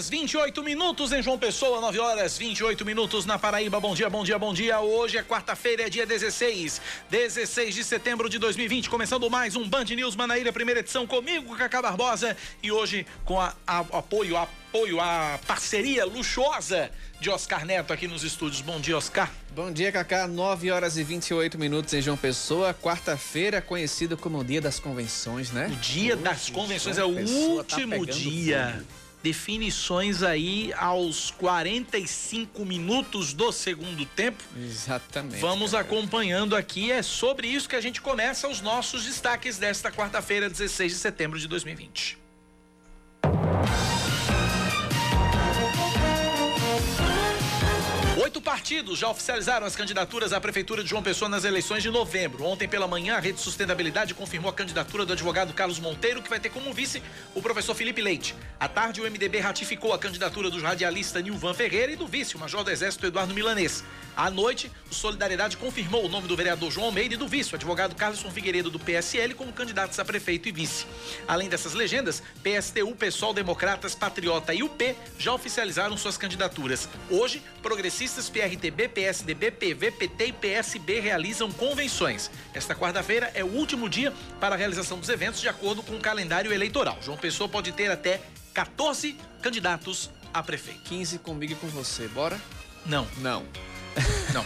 Horas 28 minutos em João Pessoa, 9 horas 28 minutos na Paraíba. Bom dia, bom dia, bom dia. Hoje é quarta-feira, é dia 16, 16 de setembro de 2020. Começando mais um Band News Manaíra, primeira edição comigo, Cacá Barbosa. E hoje com a, a, apoio, a, apoio, a parceria luxuosa de Oscar Neto aqui nos estúdios. Bom dia, Oscar. Bom dia, Cacá. 9 horas e 28 minutos em João Pessoa. Quarta-feira, conhecido como o Dia das Convenções, né? O Dia Hoje, das Convenções é o tá último pegando dia. Definições aí aos 45 minutos do segundo tempo. Exatamente. Vamos cara. acompanhando aqui. É sobre isso que a gente começa os nossos destaques desta quarta-feira, 16 de setembro de 2020. Oito partidos já oficializaram as candidaturas à Prefeitura de João Pessoa nas eleições de novembro. Ontem pela manhã, a Rede Sustentabilidade confirmou a candidatura do advogado Carlos Monteiro, que vai ter como vice o professor Felipe Leite. À tarde, o MDB ratificou a candidatura do radialista Nilvan Ferreira e do vice, o major do Exército Eduardo Milanês. À noite, o Solidariedade confirmou o nome do vereador João Almeida e do vice, o advogado Carlson Figueiredo do PSL, como candidatos a prefeito e vice. Além dessas legendas, PSTU, PSOL, Democratas, Patriota e UP já oficializaram suas candidaturas. Hoje, progressistas, PRTB, PSDB, PV, PT e PSB realizam convenções. Esta quarta-feira é o último dia para a realização dos eventos de acordo com o calendário eleitoral. João Pessoa pode ter até 14 candidatos a prefeito. 15 comigo e com você. Bora? Não, Não. Não.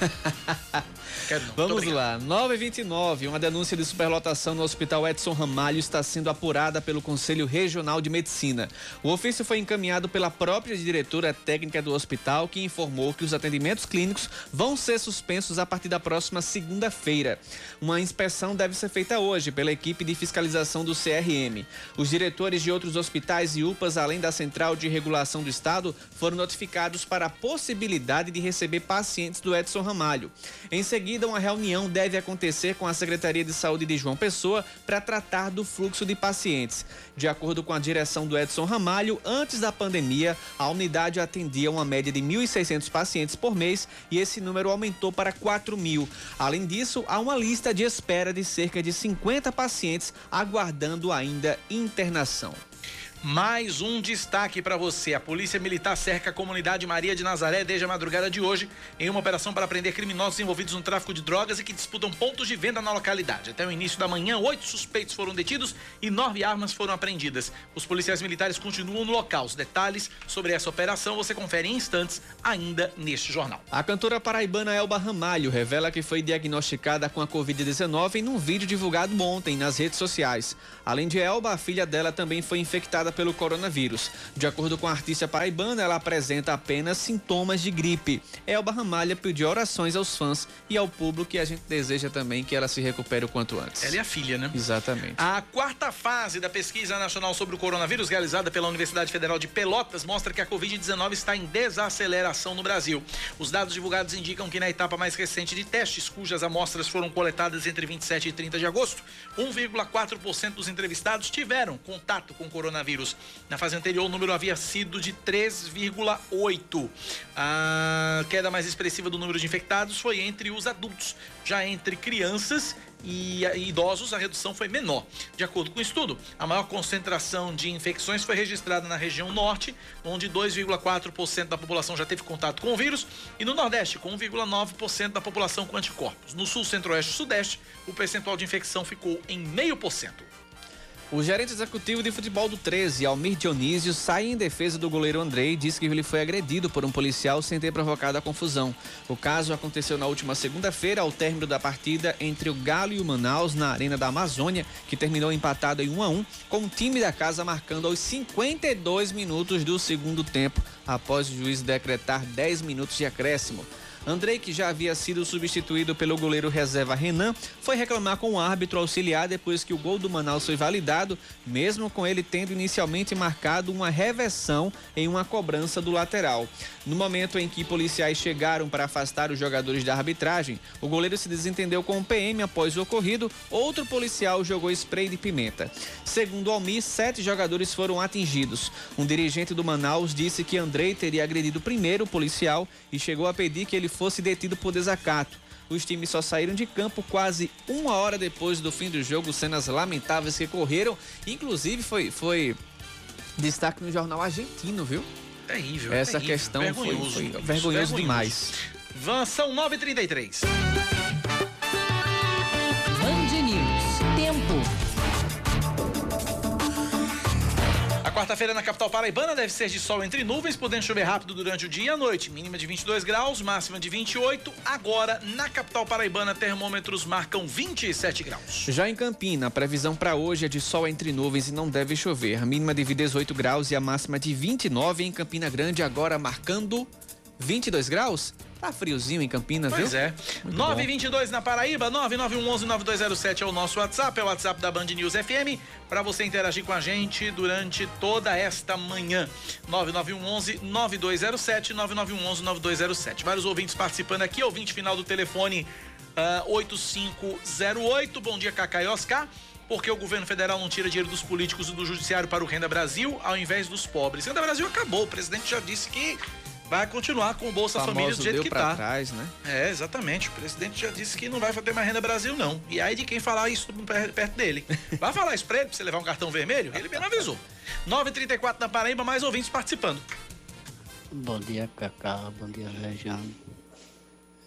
Quero não. Vamos lá. 9 e 29 Uma denúncia de superlotação no Hospital Edson Ramalho está sendo apurada pelo Conselho Regional de Medicina. O ofício foi encaminhado pela própria diretora técnica do hospital, que informou que os atendimentos clínicos vão ser suspensos a partir da próxima segunda-feira. Uma inspeção deve ser feita hoje pela equipe de fiscalização do CRM. Os diretores de outros hospitais e UPAs, além da Central de Regulação do Estado, foram notificados para a possibilidade de receber pacientes do Edson Ramalho. Em seguida, uma reunião deve acontecer com a Secretaria de Saúde de João Pessoa para tratar do fluxo de pacientes. De acordo com a direção do Edson Ramalho, antes da pandemia, a unidade atendia uma média de 1.600 pacientes por mês e esse número aumentou para 4 mil. Além disso, há uma lista de espera de cerca de 50 pacientes aguardando ainda internação. Mais um destaque para você. A Polícia Militar cerca a comunidade Maria de Nazaré desde a madrugada de hoje em uma operação para prender criminosos envolvidos no tráfico de drogas e que disputam pontos de venda na localidade. Até o início da manhã, oito suspeitos foram detidos e nove armas foram apreendidas. Os policiais militares continuam no local. Os detalhes sobre essa operação você confere em instantes ainda neste jornal. A cantora paraibana Elba Ramalho revela que foi diagnosticada com a Covid-19 em um vídeo divulgado ontem nas redes sociais. Além de Elba, a filha dela também foi infectada pelo coronavírus. De acordo com a artista paraibana, ela apresenta apenas sintomas de gripe. Elba Ramalho pediu orações aos fãs e ao público e a gente deseja também que ela se recupere o quanto antes. Ela é a filha, né? Exatamente. A quarta fase da pesquisa nacional sobre o coronavírus, realizada pela Universidade Federal de Pelotas, mostra que a Covid-19 está em desaceleração no Brasil. Os dados divulgados indicam que na etapa mais recente de testes, cujas amostras foram coletadas entre 27 e 30 de agosto, 1,4% dos entrevistados tiveram contato com o Na fase anterior, o número havia sido de 3,8%. A queda mais expressiva do número de infectados foi entre os adultos. Já entre crianças e idosos, a redução foi menor. De acordo com o estudo, a maior concentração de infecções foi registrada na região norte, onde 2,4% da população já teve contato com o vírus, e no nordeste, com 1,9% da população com anticorpos. No sul, centro-oeste e sudeste, o percentual de infecção ficou em 0,5%. O gerente executivo de futebol do 13, Almir Dionísio, sai em defesa do goleiro Andrei e diz que ele foi agredido por um policial sem ter provocado a confusão. O caso aconteceu na última segunda-feira, ao término da partida entre o Galo e o Manaus, na Arena da Amazônia, que terminou empatado em 1 a 1 com o time da casa marcando aos 52 minutos do segundo tempo, após o juiz decretar 10 minutos de acréscimo. Andrei, que já havia sido substituído pelo goleiro reserva Renan, foi reclamar com o árbitro auxiliar depois que o gol do Manaus foi validado, mesmo com ele tendo inicialmente marcado uma reversão em uma cobrança do lateral. No momento em que policiais chegaram para afastar os jogadores da arbitragem, o goleiro se desentendeu com o PM após o ocorrido, outro policial jogou spray de pimenta. Segundo o Almir, sete jogadores foram atingidos. Um dirigente do Manaus disse que Andrei teria agredido primeiro o policial e chegou a pedir que ele fosse detido por desacato. Os times só saíram de campo quase uma hora depois do fim do jogo, cenas lamentáveis que correram. Inclusive foi, foi destaque no jornal argentino, viu? Terrível. Essa terrível. questão vergonhoso, foi, foi isso, vergonhoso demais. Van, são 9h33. Quarta-feira na capital paraibana deve ser de sol entre nuvens, podendo chover rápido durante o dia e a noite. Mínima de 22 graus, máxima de 28. Agora, na capital paraibana, termômetros marcam 27 graus. Já em Campina, a previsão para hoje é de sol entre nuvens e não deve chover. Mínima de 18 graus e a máxima de 29 em Campina Grande, agora marcando 22 graus. Tá friozinho em Campina, Pois viu? é. Muito 922 na Paraíba, 991119207 é o nosso WhatsApp, é o WhatsApp da Band News FM, para você interagir com a gente durante toda esta manhã. 9911-9207, 9911-9207. Vários ouvintes participando aqui, ouvinte final do telefone ah, 8508. Bom dia, Cacá e Oscar. Porque o governo federal não tira dinheiro dos políticos e do judiciário para o Renda Brasil, ao invés dos pobres. Renda Brasil acabou. O presidente já disse que vai continuar com o Bolsa Famoso Família do jeito deu que tá. trás, né? É, exatamente. O presidente já disse que não vai ter mais renda Brasil, não. E aí de quem falar isso per- perto dele. Vai falar isso pra ele, pra você levar um cartão vermelho? Ele mesmo avisou. 9h34 na Paraíba, mais ouvintes participando. Bom dia, Cacá. Bom dia, Regiane.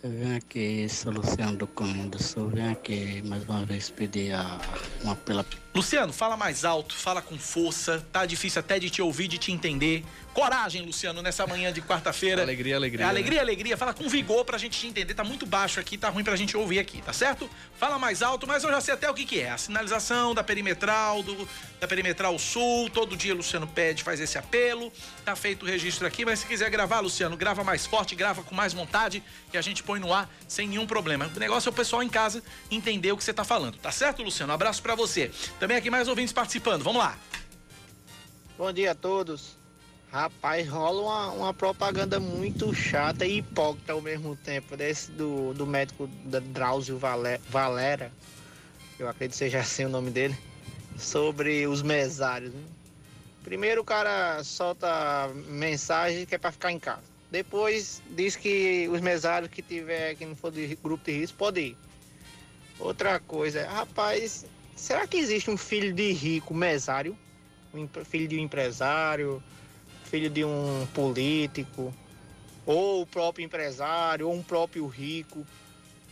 Eu venho aqui, sou Luciano do Caminho do Sul. Venho aqui mais uma vez pedir a, uma pela. Luciano, fala mais alto, fala com força. Tá difícil até de te ouvir, de te entender. Coragem, Luciano, nessa manhã de quarta-feira. Alegria, alegria, É, alegria, alegria. Fala com vigor pra gente te entender. Tá muito baixo aqui, tá ruim pra gente ouvir aqui, tá certo? Fala mais alto, mas eu já sei até o que que é. A sinalização da perimetral, do, da perimetral sul. Todo dia Luciano pede, faz esse apelo. Tá feito o registro aqui, mas se quiser gravar, Luciano, grava mais forte, grava com mais vontade que a gente põe no ar sem nenhum problema. O negócio é o pessoal em casa entender o que você tá falando, tá certo, Luciano? Um abraço pra você. Também aqui mais ouvintes participando. Vamos lá. Bom dia a todos. Rapaz, rola uma, uma propaganda muito chata e hipócrita ao mesmo tempo, desse do, do médico Drauzio Vale- Valera, eu acredito que seja assim o nome dele, sobre os mesários. né? Primeiro o cara solta mensagem que é para ficar em casa. Depois diz que os mesários que tiver, que não for de grupo de risco, pode ir. Outra coisa, rapaz, será que existe um filho de rico mesário? Um filho de um empresário, filho de um político, ou o próprio empresário, ou um próprio rico,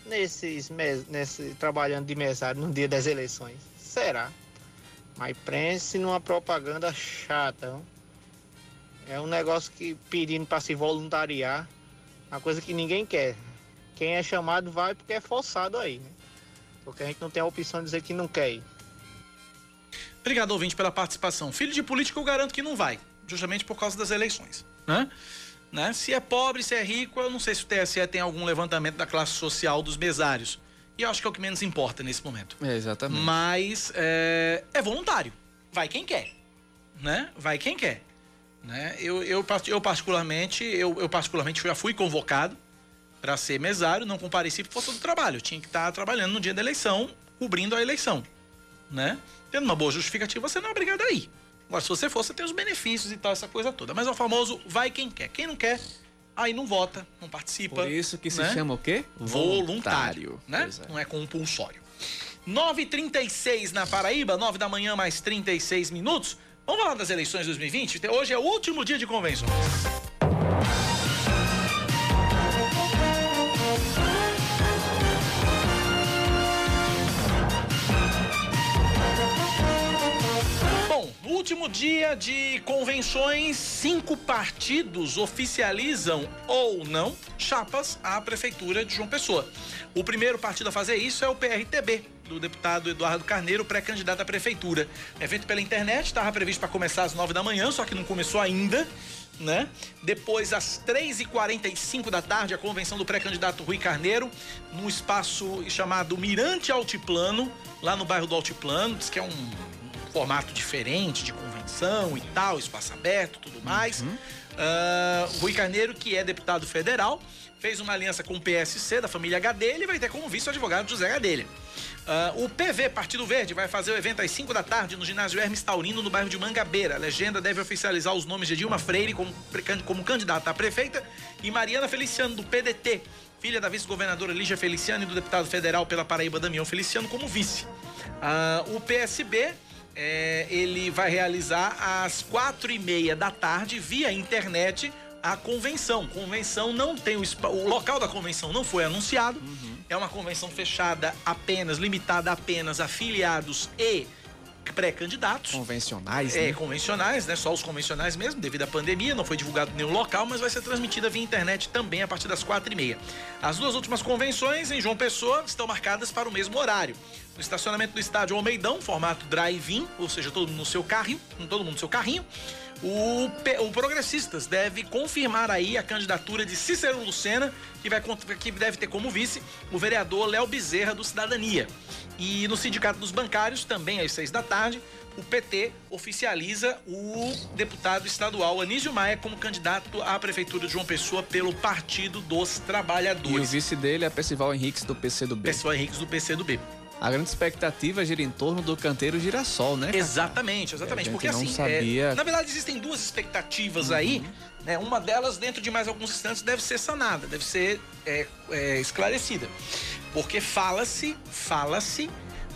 nesses nesse, trabalhando de mesário no dia das eleições. Será? Mas pense numa propaganda chata. não? É um negócio que pedindo para se voluntariar, uma coisa que ninguém quer. Quem é chamado vai porque é forçado aí, né? Porque a gente não tem a opção de dizer que não quer ir. Obrigado, ouvinte, pela participação. Filho de político, eu garanto que não vai, justamente por causa das eleições. Né? Né? Se é pobre, se é rico, eu não sei se o TSE tem algum levantamento da classe social dos mesários. E eu acho que é o que menos importa nesse momento. É, exatamente. Mas é, é voluntário. Vai quem quer. Né? Vai quem quer. Né? Eu, eu, eu particularmente, eu, eu particularmente já fui convocado para ser mesário, não compareci por força do trabalho. Eu tinha que estar trabalhando no dia da eleição, cobrindo a eleição. Né? Tendo uma boa justificativa, você não é obrigado a ir. Agora, se você for, você tem os benefícios e tal, essa coisa toda. Mas é o famoso vai quem quer. Quem não quer, aí não vota, não participa. Por isso que se né? chama o quê? voluntário, né? Pois é. Não é compulsório. 9h36 na Paraíba, 9 da manhã, mais 36 minutos. Vamos falar das eleições de 2020? Hoje é o último dia de convenções. Último dia de convenções, cinco partidos oficializam ou não chapas à Prefeitura de João Pessoa. O primeiro partido a fazer isso é o PRTB, do deputado Eduardo Carneiro, pré-candidato à prefeitura. Evento pela internet, estava previsto para começar às nove da manhã, só que não começou ainda. Né? Depois, às 3h45 da tarde, a convenção do pré-candidato Rui Carneiro, num espaço chamado Mirante Altiplano, lá no bairro do Altiplano, diz que é um formato diferente de convenção e tal, espaço aberto, tudo mais. Uhum. Uh, Rui Carneiro, que é deputado federal, fez uma aliança com o PSC da família Gadelha e vai ter como vice o advogado José Gadelha. Uh, o PV, Partido Verde, vai fazer o evento às 5 da tarde no ginásio Hermes Taurino, no bairro de Mangabeira. A legenda deve oficializar os nomes de Dilma Freire como, como candidata a prefeita e Mariana Feliciano, do PDT, filha da vice-governadora Lígia Feliciano e do deputado federal pela Paraíba Damião Feliciano, como vice. Uh, o PSB é, ele vai realizar às quatro e meia da tarde, via internet, a convenção. Convenção não tem o, o local da convenção não foi anunciado. Uhum. É uma convenção fechada apenas, limitada apenas a filiados e pré-candidatos. Convencionais, É, né? convencionais, né? Só os convencionais mesmo, devido à pandemia, não foi divulgado nenhum local, mas vai ser transmitida via internet também a partir das quatro e meia. As duas últimas convenções em João Pessoa estão marcadas para o mesmo horário. No estacionamento do estádio Almeidão, formato drive-in, ou seja, todo mundo no seu carrinho, todo mundo no seu carrinho. O, o, Progressistas deve confirmar aí a candidatura de Cícero Lucena, que, vai, que deve ter como vice o vereador Léo Bezerra do Cidadania. E no Sindicato dos Bancários, também às seis da tarde, o PT oficializa o deputado estadual Anísio Maia como candidato à Prefeitura de João Pessoa pelo Partido dos Trabalhadores. E o vice dele é Percival Henriques do PCdoB. Percival Henriques do PCdoB. A grande expectativa gira em torno do canteiro girassol, né? Exatamente, exatamente. Porque assim, sabia... é, na verdade existem duas expectativas uhum. aí. Né? Uma delas, dentro de mais alguns instantes, deve ser sanada, deve ser é, é, esclarecida. Porque fala-se, fala-se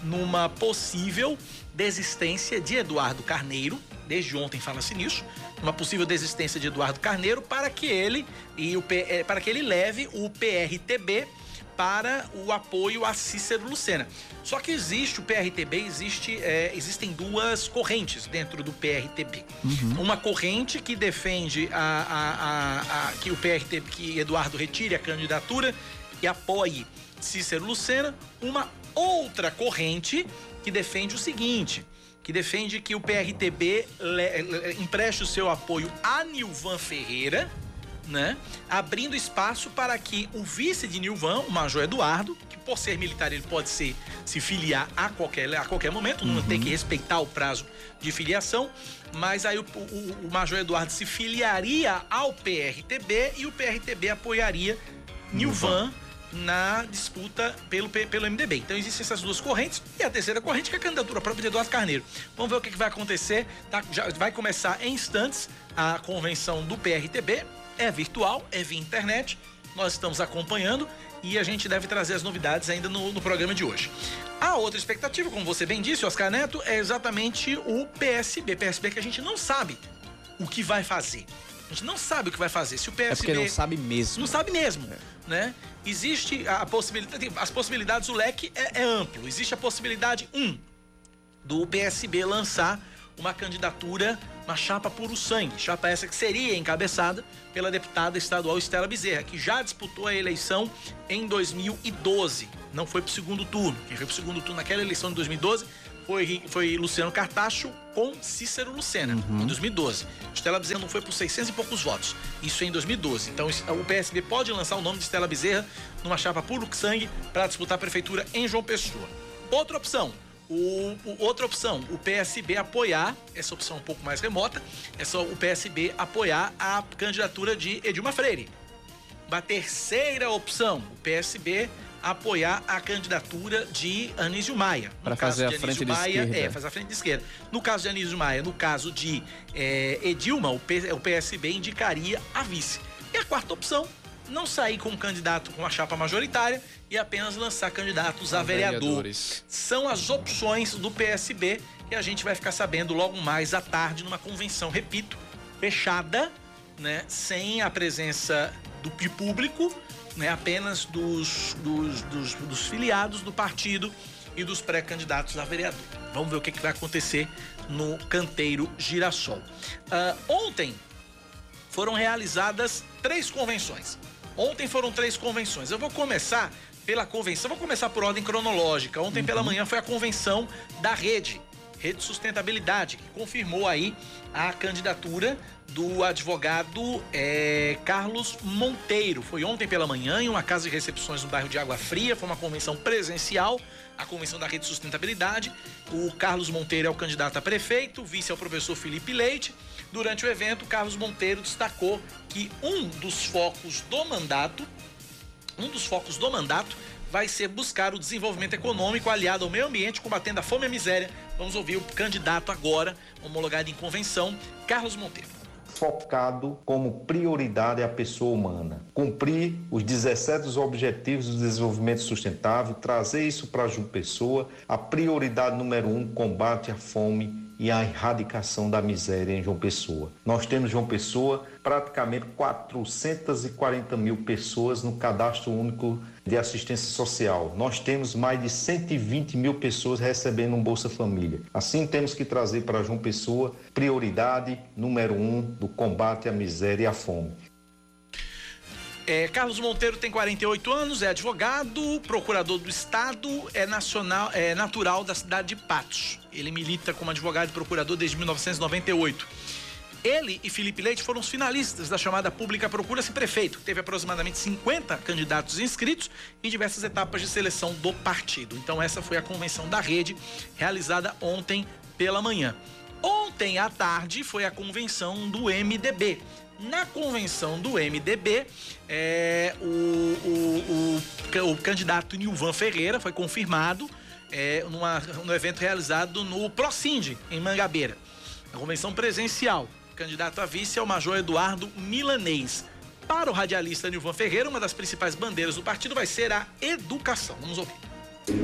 numa possível desistência de Eduardo Carneiro, desde ontem fala-se nisso, uma possível desistência de Eduardo Carneiro para que ele e o é, para que ele leve o PRTB para o apoio a Cícero Lucena. Só que existe o PRTB, existe, é, existem duas correntes dentro do PRTB. Uhum. Uma corrente que defende a, a, a, a, que o PRTB, que Eduardo retire a candidatura e apoie Cícero Lucena. Uma outra corrente que defende o seguinte: que defende que o PRTB empreste o seu apoio a Nilvan Ferreira né? Abrindo espaço para que o vice de Nilvan, o Major Eduardo, que por ser militar ele pode ser, se filiar a qualquer, a qualquer momento, uhum. não tem que respeitar o prazo de filiação, mas aí o, o, o Major Eduardo se filiaria ao PRTB e o PRTB apoiaria Nilvan na disputa pelo, pelo MDB. Então existem essas duas correntes e a terceira corrente que é a candidatura própria de Eduardo Carneiro. Vamos ver o que, que vai acontecer. Tá? Já vai começar em instantes a convenção do PRTB é virtual, é via internet. Nós estamos acompanhando e a gente deve trazer as novidades ainda no, no programa de hoje. A outra expectativa, como você bem disse, Oscar Neto, é exatamente o PSB. PSB que a gente não sabe o que vai fazer. A gente não sabe o que vai fazer. Se o PSB. É porque não sabe mesmo. Não sabe mesmo. É. Né? Existe a possibilidade. As possibilidades, o leque é, é amplo. Existe a possibilidade, um, do PSB lançar uma candidatura, uma chapa puro sangue. Chapa essa que seria encabeçada pela deputada estadual Estela Bezerra, que já disputou a eleição em 2012. Não foi para o segundo turno. Quem foi para o segundo turno naquela eleição de 2012 foi, foi Luciano Cartacho com Cícero Lucena, uhum. em 2012. Estela Bezerra não foi por 600 e poucos votos. Isso em 2012. Então o PSB pode lançar o nome de Estela Bezerra numa chapa puro sangue para disputar a prefeitura em João Pessoa. Outra opção, o, o, outra opção, o PSB apoiar, essa opção um pouco mais remota, é só o PSB apoiar a candidatura de Edilma Freire. A terceira opção, o PSB apoiar a candidatura de Anísio Maia. Para fazer a frente de Maia, esquerda. É, fazer a frente de esquerda. No caso de Anísio Maia, no caso de é, Edilma, o, P, o PSB indicaria a vice. E a quarta opção, não sair com um candidato com a chapa majoritária e apenas lançar candidatos a vereador. Vereadores. São as opções do PSB que a gente vai ficar sabendo logo mais à tarde numa convenção, repito, fechada, né, sem a presença do público, né, apenas dos, dos, dos, dos filiados do partido e dos pré-candidatos a vereador. Vamos ver o que, que vai acontecer no canteiro Girassol. Uh, ontem foram realizadas três convenções. Ontem foram três convenções. Eu vou começar pela convenção. Vou começar por ordem cronológica. Ontem uhum. pela manhã foi a convenção da rede, Rede Sustentabilidade, que confirmou aí a candidatura do advogado é, Carlos Monteiro. Foi ontem pela manhã em uma casa de recepções no bairro de Água Fria, foi uma convenção presencial, a convenção da Rede Sustentabilidade. O Carlos Monteiro é o candidato a prefeito, o vice é o professor Felipe Leite. Durante o evento, Carlos Monteiro destacou que um dos focos do mandato, um dos focos do mandato vai ser buscar o desenvolvimento econômico aliado ao meio ambiente, combatendo a fome e a miséria. Vamos ouvir o candidato agora, homologado em convenção, Carlos Monteiro focado como prioridade a pessoa humana. Cumprir os 17 Objetivos do Desenvolvimento Sustentável, trazer isso para João Pessoa, a prioridade número um, combate à fome e a erradicação da miséria em João Pessoa. Nós temos João Pessoa praticamente 440 mil pessoas no cadastro único de assistência social. Nós temos mais de 120 mil pessoas recebendo um Bolsa Família. Assim, temos que trazer para João Pessoa prioridade número um do combate à miséria e à fome. É, Carlos Monteiro tem 48 anos, é advogado, procurador do Estado, é nacional, é natural da cidade de Patos. Ele milita como advogado e procurador desde 1998. Ele e Felipe Leite foram os finalistas da chamada Pública Procura-se Prefeito, teve aproximadamente 50 candidatos inscritos em diversas etapas de seleção do partido. Então, essa foi a convenção da rede, realizada ontem pela manhã. Ontem à tarde foi a convenção do MDB. Na convenção do MDB, é, o, o, o, o, candidato Nilvan Ferreira foi confirmado é, numa, no evento realizado no Procinde, em Mangabeira. A convenção presencial. O candidato a vice é o Major Eduardo Milanês. Para o radialista Nilvan Ferreira, uma das principais bandeiras do partido vai ser a educação. Vamos ouvir.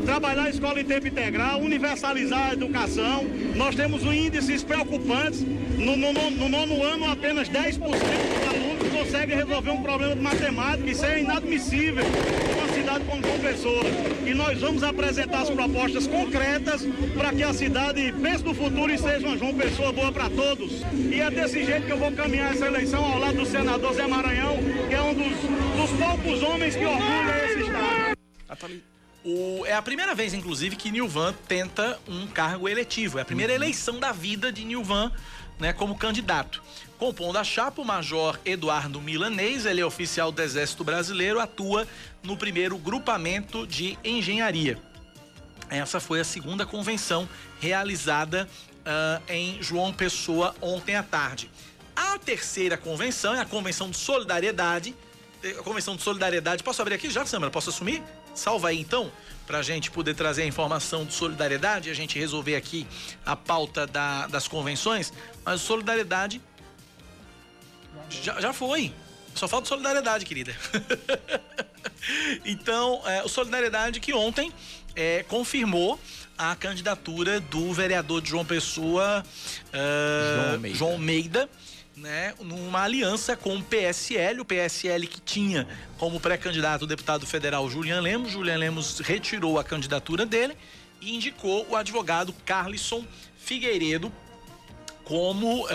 Trabalhar a escola em tempo integral, universalizar a educação. Nós temos índices preocupantes. No, no, no nono ano, apenas 10% dos alunos conseguem resolver um problema de matemática. Isso é inadmissível uma cidade como João Pessoa. E nós vamos apresentar as propostas concretas para que a cidade pense no futuro e seja uma João Pessoa boa para todos. E é desse jeito que eu vou caminhar essa eleição ao lado do senador Zé Maranhão, que é um dos, dos poucos homens que orgulha esse estado. O, é a primeira vez, inclusive, que Nilvan tenta um cargo eletivo. É a primeira eleição da vida de Nilvan né, como candidato. Compondo a chapa, o Major Eduardo Milanês, ele é oficial do Exército Brasileiro, atua no primeiro grupamento de engenharia. Essa foi a segunda convenção realizada uh, em João Pessoa ontem à tarde. A terceira convenção é a Convenção de Solidariedade. A Convenção de Solidariedade, posso abrir aqui já, Samara? Posso assumir? Salva aí então, para a gente poder trazer a informação de solidariedade e a gente resolver aqui a pauta da, das convenções. Mas solidariedade já, já foi. Só falta solidariedade, querida. então, é, o Solidariedade que ontem é, confirmou a candidatura do vereador de João Pessoa, uh, João Almeida. João Almeida né, numa aliança com o PSL, o PSL que tinha como pré-candidato o deputado federal Julian Lemos. Julian Lemos retirou a candidatura dele e indicou o advogado Carlisson Figueiredo como uh,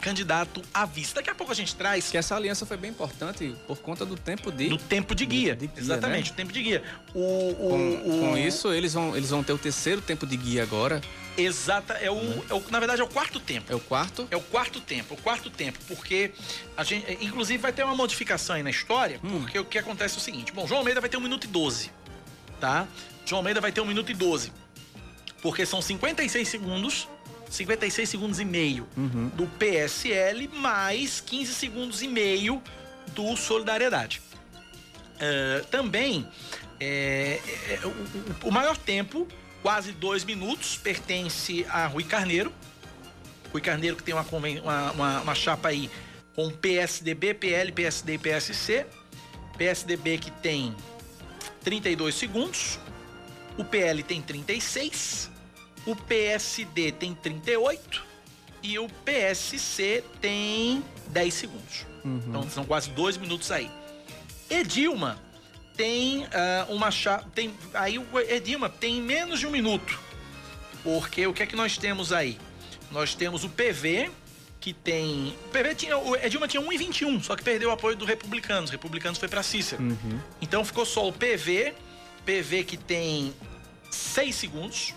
candidato à vista. Daqui a pouco a gente traz. Que essa aliança foi bem importante por conta do tempo de. Do tempo de guia. De, de guia Exatamente, né? o tempo de guia. O, o, com, o... com, isso, eles vão, eles vão ter o terceiro tempo de guia agora. Exata, é o, né? é o, na verdade é o quarto tempo. É o quarto? É o quarto tempo, o quarto tempo, porque a gente, inclusive vai ter uma modificação aí na história, hum. porque o que acontece é o seguinte, bom, João Almeida vai ter um minuto e 12, tá? João Almeida vai ter um minuto e 12, porque são 56 segundos 56 segundos e meio uhum. do PSL, mais 15 segundos e meio do Solidariedade. Uh, também, é, é, o, o, maior tempo, quase dois minutos, pertence a Rui Carneiro. Rui Carneiro que tem uma, uma, uma, uma chapa aí com PSDB, PL, PSD e PSC. PSDB que tem 32 segundos. O PL tem 36 o PSD tem 38 e o PSC tem 10 segundos. Uhum. Então são quase dois minutos aí. Edilma tem uh, uma chave. Tem, aí o Edilma tem menos de um minuto. Porque o que é que nós temos aí? Nós temos o PV, que tem. O PV tinha. O Edilma tinha 1,21, só que perdeu o apoio do Republicanos. O Republicanos foi para Cícero. Uhum. Então ficou só o PV PV que tem 6 segundos,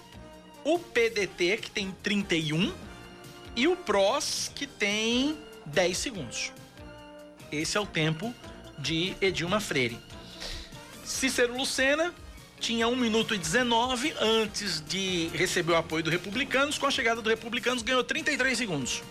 o PDT que tem 31 e o PROS que tem 10 segundos. Esse é o tempo de Edilma Freire. Cícero Lucena tinha 1 minuto e 19 antes de receber o apoio do Republicanos. Com a chegada do Republicanos, ganhou 33 segundos.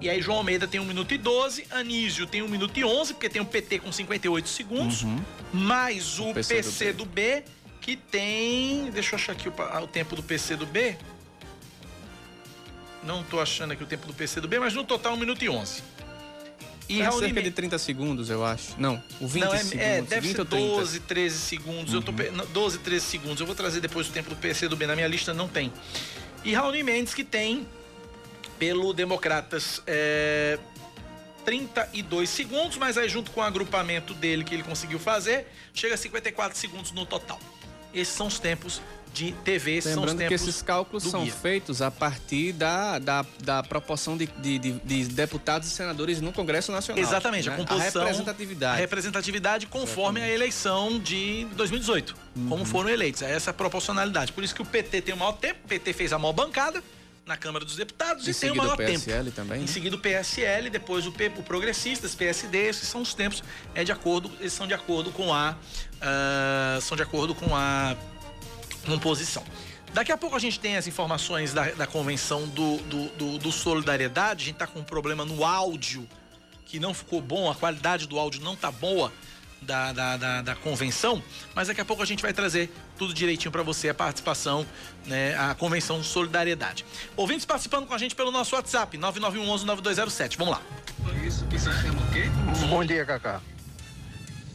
E aí João Almeida tem 1 minuto e 12, Anísio tem 1 minuto e 11, porque tem o PT com 58 segundos, Uhum. mais o, O PC PC, do do B, que tem... Deixa eu achar aqui o, pa- o tempo do PC do B. Não tô achando aqui o tempo do PC do B, mas no total 1 minuto e 11. E É Raul cerca Nime- de 30 segundos, eu acho. Não, o 20 não, é, segundos. é, deve 20 ser ou 30. 12, 13 segundos. Eu tô pe- não, 12, 13 segundos. Eu vou trazer depois o tempo do PC do B. Na minha lista não tem. E Raoni Mendes, que tem, pelo Democratas, é, 32 segundos, mas aí junto com o agrupamento dele que ele conseguiu fazer, chega a 54 segundos no total. Esses são os tempos de TV, esses são os Lembrando que tempos esses cálculos são guia. feitos a partir da, da, da proporção de, de, de- de deputados e senadores no Congresso Nacional. Exatamente, a né? composição. A representatividade. A representatividade conforme a eleição de 2018. Uhum. Como foram eleitos. É essa proporcionalidade. Por isso que o PT tem o maior tempo, o PT fez a maior bancada na Câmara dos Deputados Em e tem o seguida maior o PSL tempo. também, Em né? seguida o PSL, depois o, P, o Progressistas, PSD, esses são os tempos, é de acordo, eles são de acordo com a. ah, são de acordo com a composição. Daqui a pouco a gente tem as informações da, da convenção do, do, do- do Solidariedade. A gente tá com um problema no áudio que não ficou bom, a qualidade do áudio não tá boa da, da, da, da convenção, mas daqui a pouco a gente vai trazer tudo direitinho para você, a participação, né, a convenção Solidariedade. Ouvintes participando com a gente pelo nosso WhatsApp, 9911-9207. Vamos lá. Bom dia, Cacá.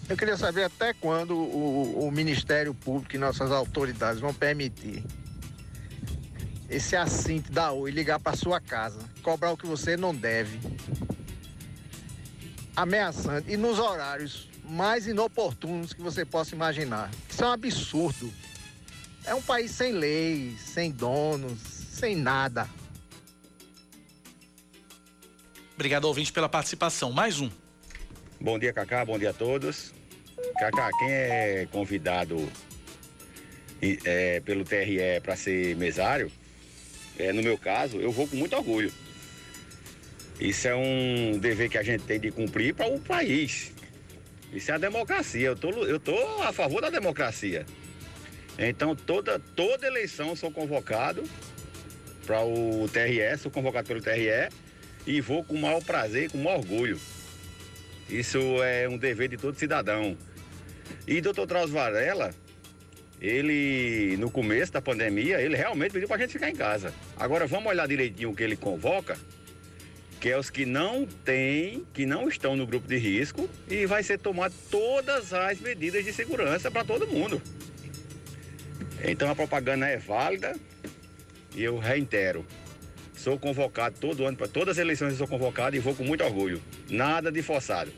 Eu queria saber até quando o, o Ministério Público e nossas autoridades vão permitir esse assinte da Oi ligar para sua casa, cobrar o que você não deve, ameaçando e nos horários mais inoportunos que você possa imaginar. Isso é um absurdo. É um país sem lei, sem donos, sem nada. Obrigado, ouvinte, pela participação. Mais um. Bom dia, Cacá. Bom dia a todos. Cacá, quem é convidado é, pelo TRE para ser mesário, é, no meu caso, eu vou com muito orgulho. Isso é um dever que a gente tem de cumprir para o país. Isso é a democracia. Eu tô, eu tô a favor da democracia. Então, toda, toda eleição sou convocado para o TRE, sou convocado pelo TRE e vou com o maior prazer, com o maior orgulho. Isso é um dever de todo cidadão. E doutor Drauzio Varela, ele, no começo da pandemia, ele realmente pediu pra gente ficar em casa. Agora vamos olhar direitinho o que ele convoca, que é os que não têm, que não estão no grupo de risco, e vai ser tomar todas as medidas de segurança para todo mundo. Então a propaganda é válida e eu reitero. Sou convocado todo ano, para todas as eleições eu sou convocado e vou com muito orgulho. Nada de forçado.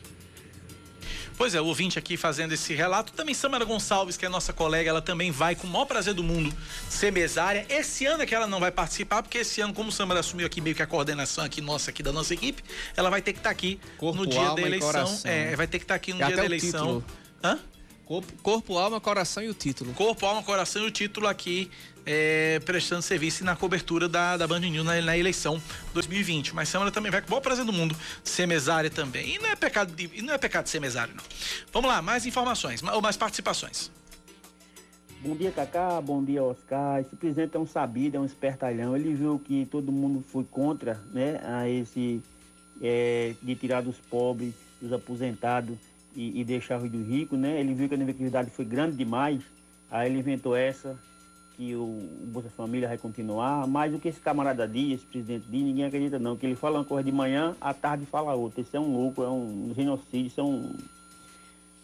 Pois é, o ouvinte aqui fazendo esse relato. Também Samara Gonçalves, que é nossa colega, ela também vai com o maior prazer do mundo ser mesária. Esse ano é que ela não vai participar, porque esse ano, como Samara assumiu aqui meio que a coordenação aqui nossa, aqui da nossa equipe, ela vai ter que estar aqui Corpo, no dia alma da eleição. É, vai ter que estar aqui no E dia da eleição. título. Hã? Corpo, corpo, alma, coração e o título. Corpo, alma, coração e o título aqui é, prestando serviço na cobertura da, da Band News na, na eleição 2020. Mas Samara também vai com o maior prazer do mundo ser mesária também. E não é pecado, de, não é pecado ser mesário, não. Vamos lá, mais informações, ma- ou mais participações. Bom dia, Cacá. Bom dia, Oscar. Esse presidente é um sabido, é um espertalhão. Ele viu que todo mundo foi contra, né, a esse é, de tirar dos pobres, dos aposentados e, e deixar os dos ricos, né? Ele viu que a negatividade foi grande demais. Aí ele inventou essa que o, o Bolsa Família vai continuar. Mas o que esse camarada diz, esse presidente diz, ninguém acredita não. Que ele fala uma coisa de manhã, à tarde fala outra. Isso é um louco, é um genocídio, isso é um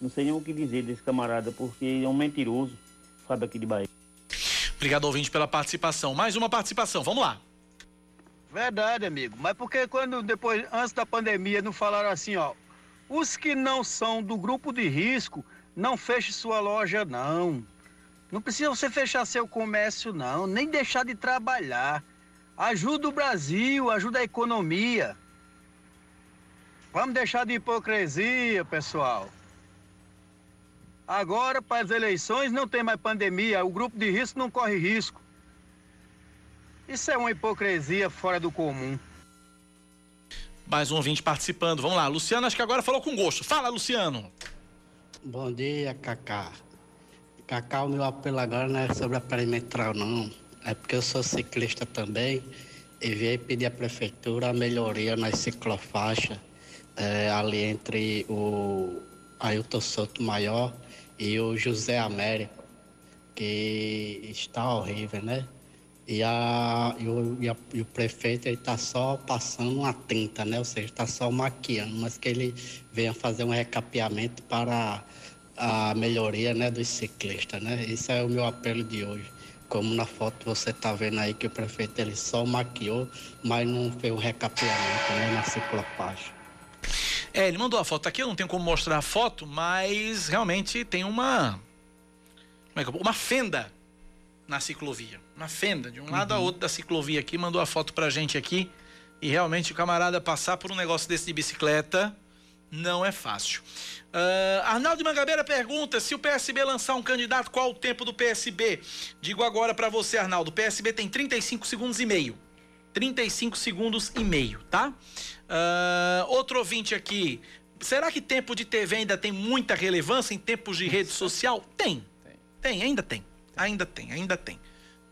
não sei nem o que dizer desse camarada, porque é um mentiroso. Fábio aqui de Bahia. Obrigado, ouvinte, pela participação. Mais uma participação, vamos lá. Verdade, amigo. Mas porque quando depois, antes da pandemia, não falaram assim, ó, os que não são do grupo de risco, não feche sua loja, não. Não precisa você fechar seu comércio, não, nem deixar de trabalhar. Ajuda o Brasil, ajuda a economia. Vamos deixar de hipocrisia, pessoal. Agora, para as eleições, não tem mais pandemia, o grupo de risco não corre risco. Isso é uma hipocrisia fora do comum. Mais um ouvinte participando. Vamos lá. Luciano, acho que agora falou com gosto. Fala, Luciano. Bom dia, Cacá. Cacá, o meu apelo agora não é sobre a perimetral, não. É porque eu sou ciclista também e vim pedir à prefeitura a melhoria nas ciclofaixas é, ali entre o Ailton Souto Maior e o José Américo, que está horrível, né? E, a, e, o, e, a, e o prefeito está só passando uma tinta, né? Ou seja, está só maquiando, mas que ele venha fazer um recapeamento para a melhoria né, dos ciclistas, né? Isso é o meu apelo de hoje. Como na foto você está vendo aí que o prefeito ele só maquiou, mas não fez um recapeamento né, na ciclopaixa. É, ele mandou a foto aqui, eu não tenho como mostrar a foto, mas realmente tem uma. É Uma fenda na ciclovia. Uma fenda, de um uhum. lado a outro da ciclovia aqui, mandou a foto pra gente aqui. E realmente o camarada passar por um negócio desse de bicicleta não é fácil. Uh, Arnaldo Mangabeira pergunta se o PSB lançar um candidato, qual o tempo do PSB? Digo agora para você, Arnaldo, o PSB tem 35 segundos e meio. 35 segundos e meio, tá? Uh, outro ouvinte aqui. Será que tempo de TV ainda tem muita relevância em tempos de rede social? Tem. Tem, ainda tem. Ainda tem, ainda tem.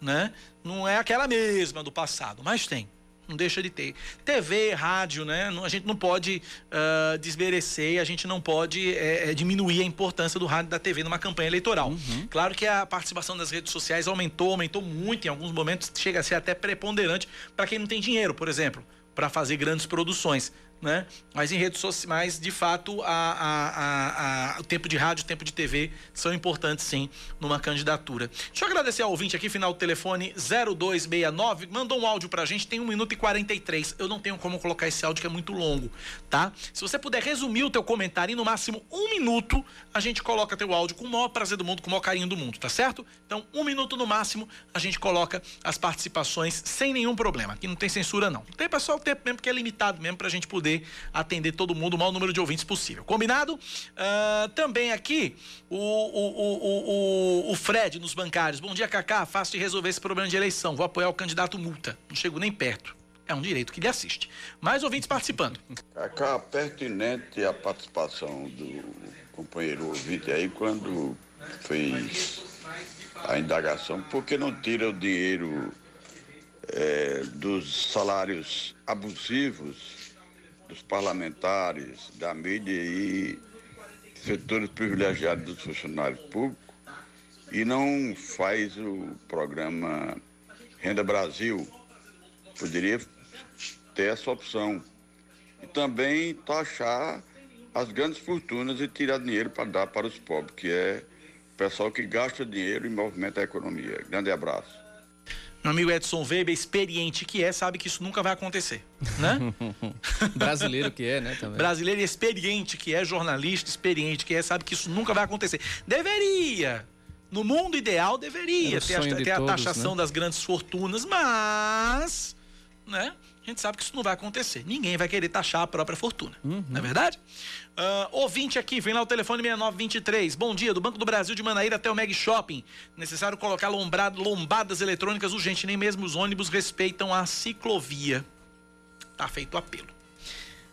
Né? Não é aquela mesma do passado, mas tem não deixa de ter. TV, rádio, né? A gente não pode uh, desmerecer, a gente não pode é, diminuir a importância do rádio e da TV numa campanha eleitoral. Uhum. Claro que a participação das redes sociais aumentou, aumentou muito em alguns momentos, chega a ser até preponderante para quem não tem dinheiro, por exemplo, para fazer grandes produções né? Mas em redes sociais, de fato, a, a, a, o tempo de rádio, o tempo de TV são importantes sim numa candidatura. Deixa eu agradecer ao ouvinte aqui, final do telefone 0269, mandou um áudio pra gente, tem 1 minuto e 43. Eu não tenho como colocar esse áudio que é muito longo, tá? Se você puder resumir o teu comentário em no máximo um minuto, a gente coloca teu áudio com o maior prazer do mundo, com o maior carinho do mundo, tá certo? Então, um minuto no máximo, a gente coloca as participações sem nenhum problema. Aqui não tem censura, não. Tem só o tempo mesmo, porque é limitado mesmo pra gente poder poder atender todo mundo, o maior número de ouvintes possível. Combinado? Uh, também aqui o, o, o, o, Fred nos bancários. Bom dia, Cacá. Fácil de resolver esse problema de eleição. Vou apoiar o candidato multa. Não chego nem perto. É um direito que lhe assiste. Mais ouvintes participando. Cacá, pertinente a participação do companheiro ouvinte aí quando fez a indagação, por que não tira o dinheiro é, dos salários abusivos dos parlamentares, da mídia e setores privilegiados dos funcionários públicos e não faz o programa Renda Brasil. Poderia ter essa opção. E também taxar as grandes fortunas e tirar dinheiro para dar para os pobres, que é o pessoal que gasta dinheiro e movimenta a economia. Grande abraço. Meu amigo Edson Weber, experiente que é, sabe que isso nunca vai acontecer, né? Brasileiro que é, né? Também. Brasileiro experiente que é, jornalista experiente que é, sabe que isso nunca vai acontecer. Deveria, no mundo ideal, deveria ter, a, ter de a taxação né? das grandes fortunas, mas, né? A gente sabe que isso não vai acontecer. Ninguém vai querer taxar a própria fortuna. Uhum. Não é verdade? Uh, ouvinte aqui, vem lá o telefone 6923. Bom dia, do Banco do Brasil de Manaíra até o Meg Shopping. Necessário colocar lombrado, lombadas eletrônicas urgente. Nem mesmo os ônibus respeitam a ciclovia. Tá feito o apelo.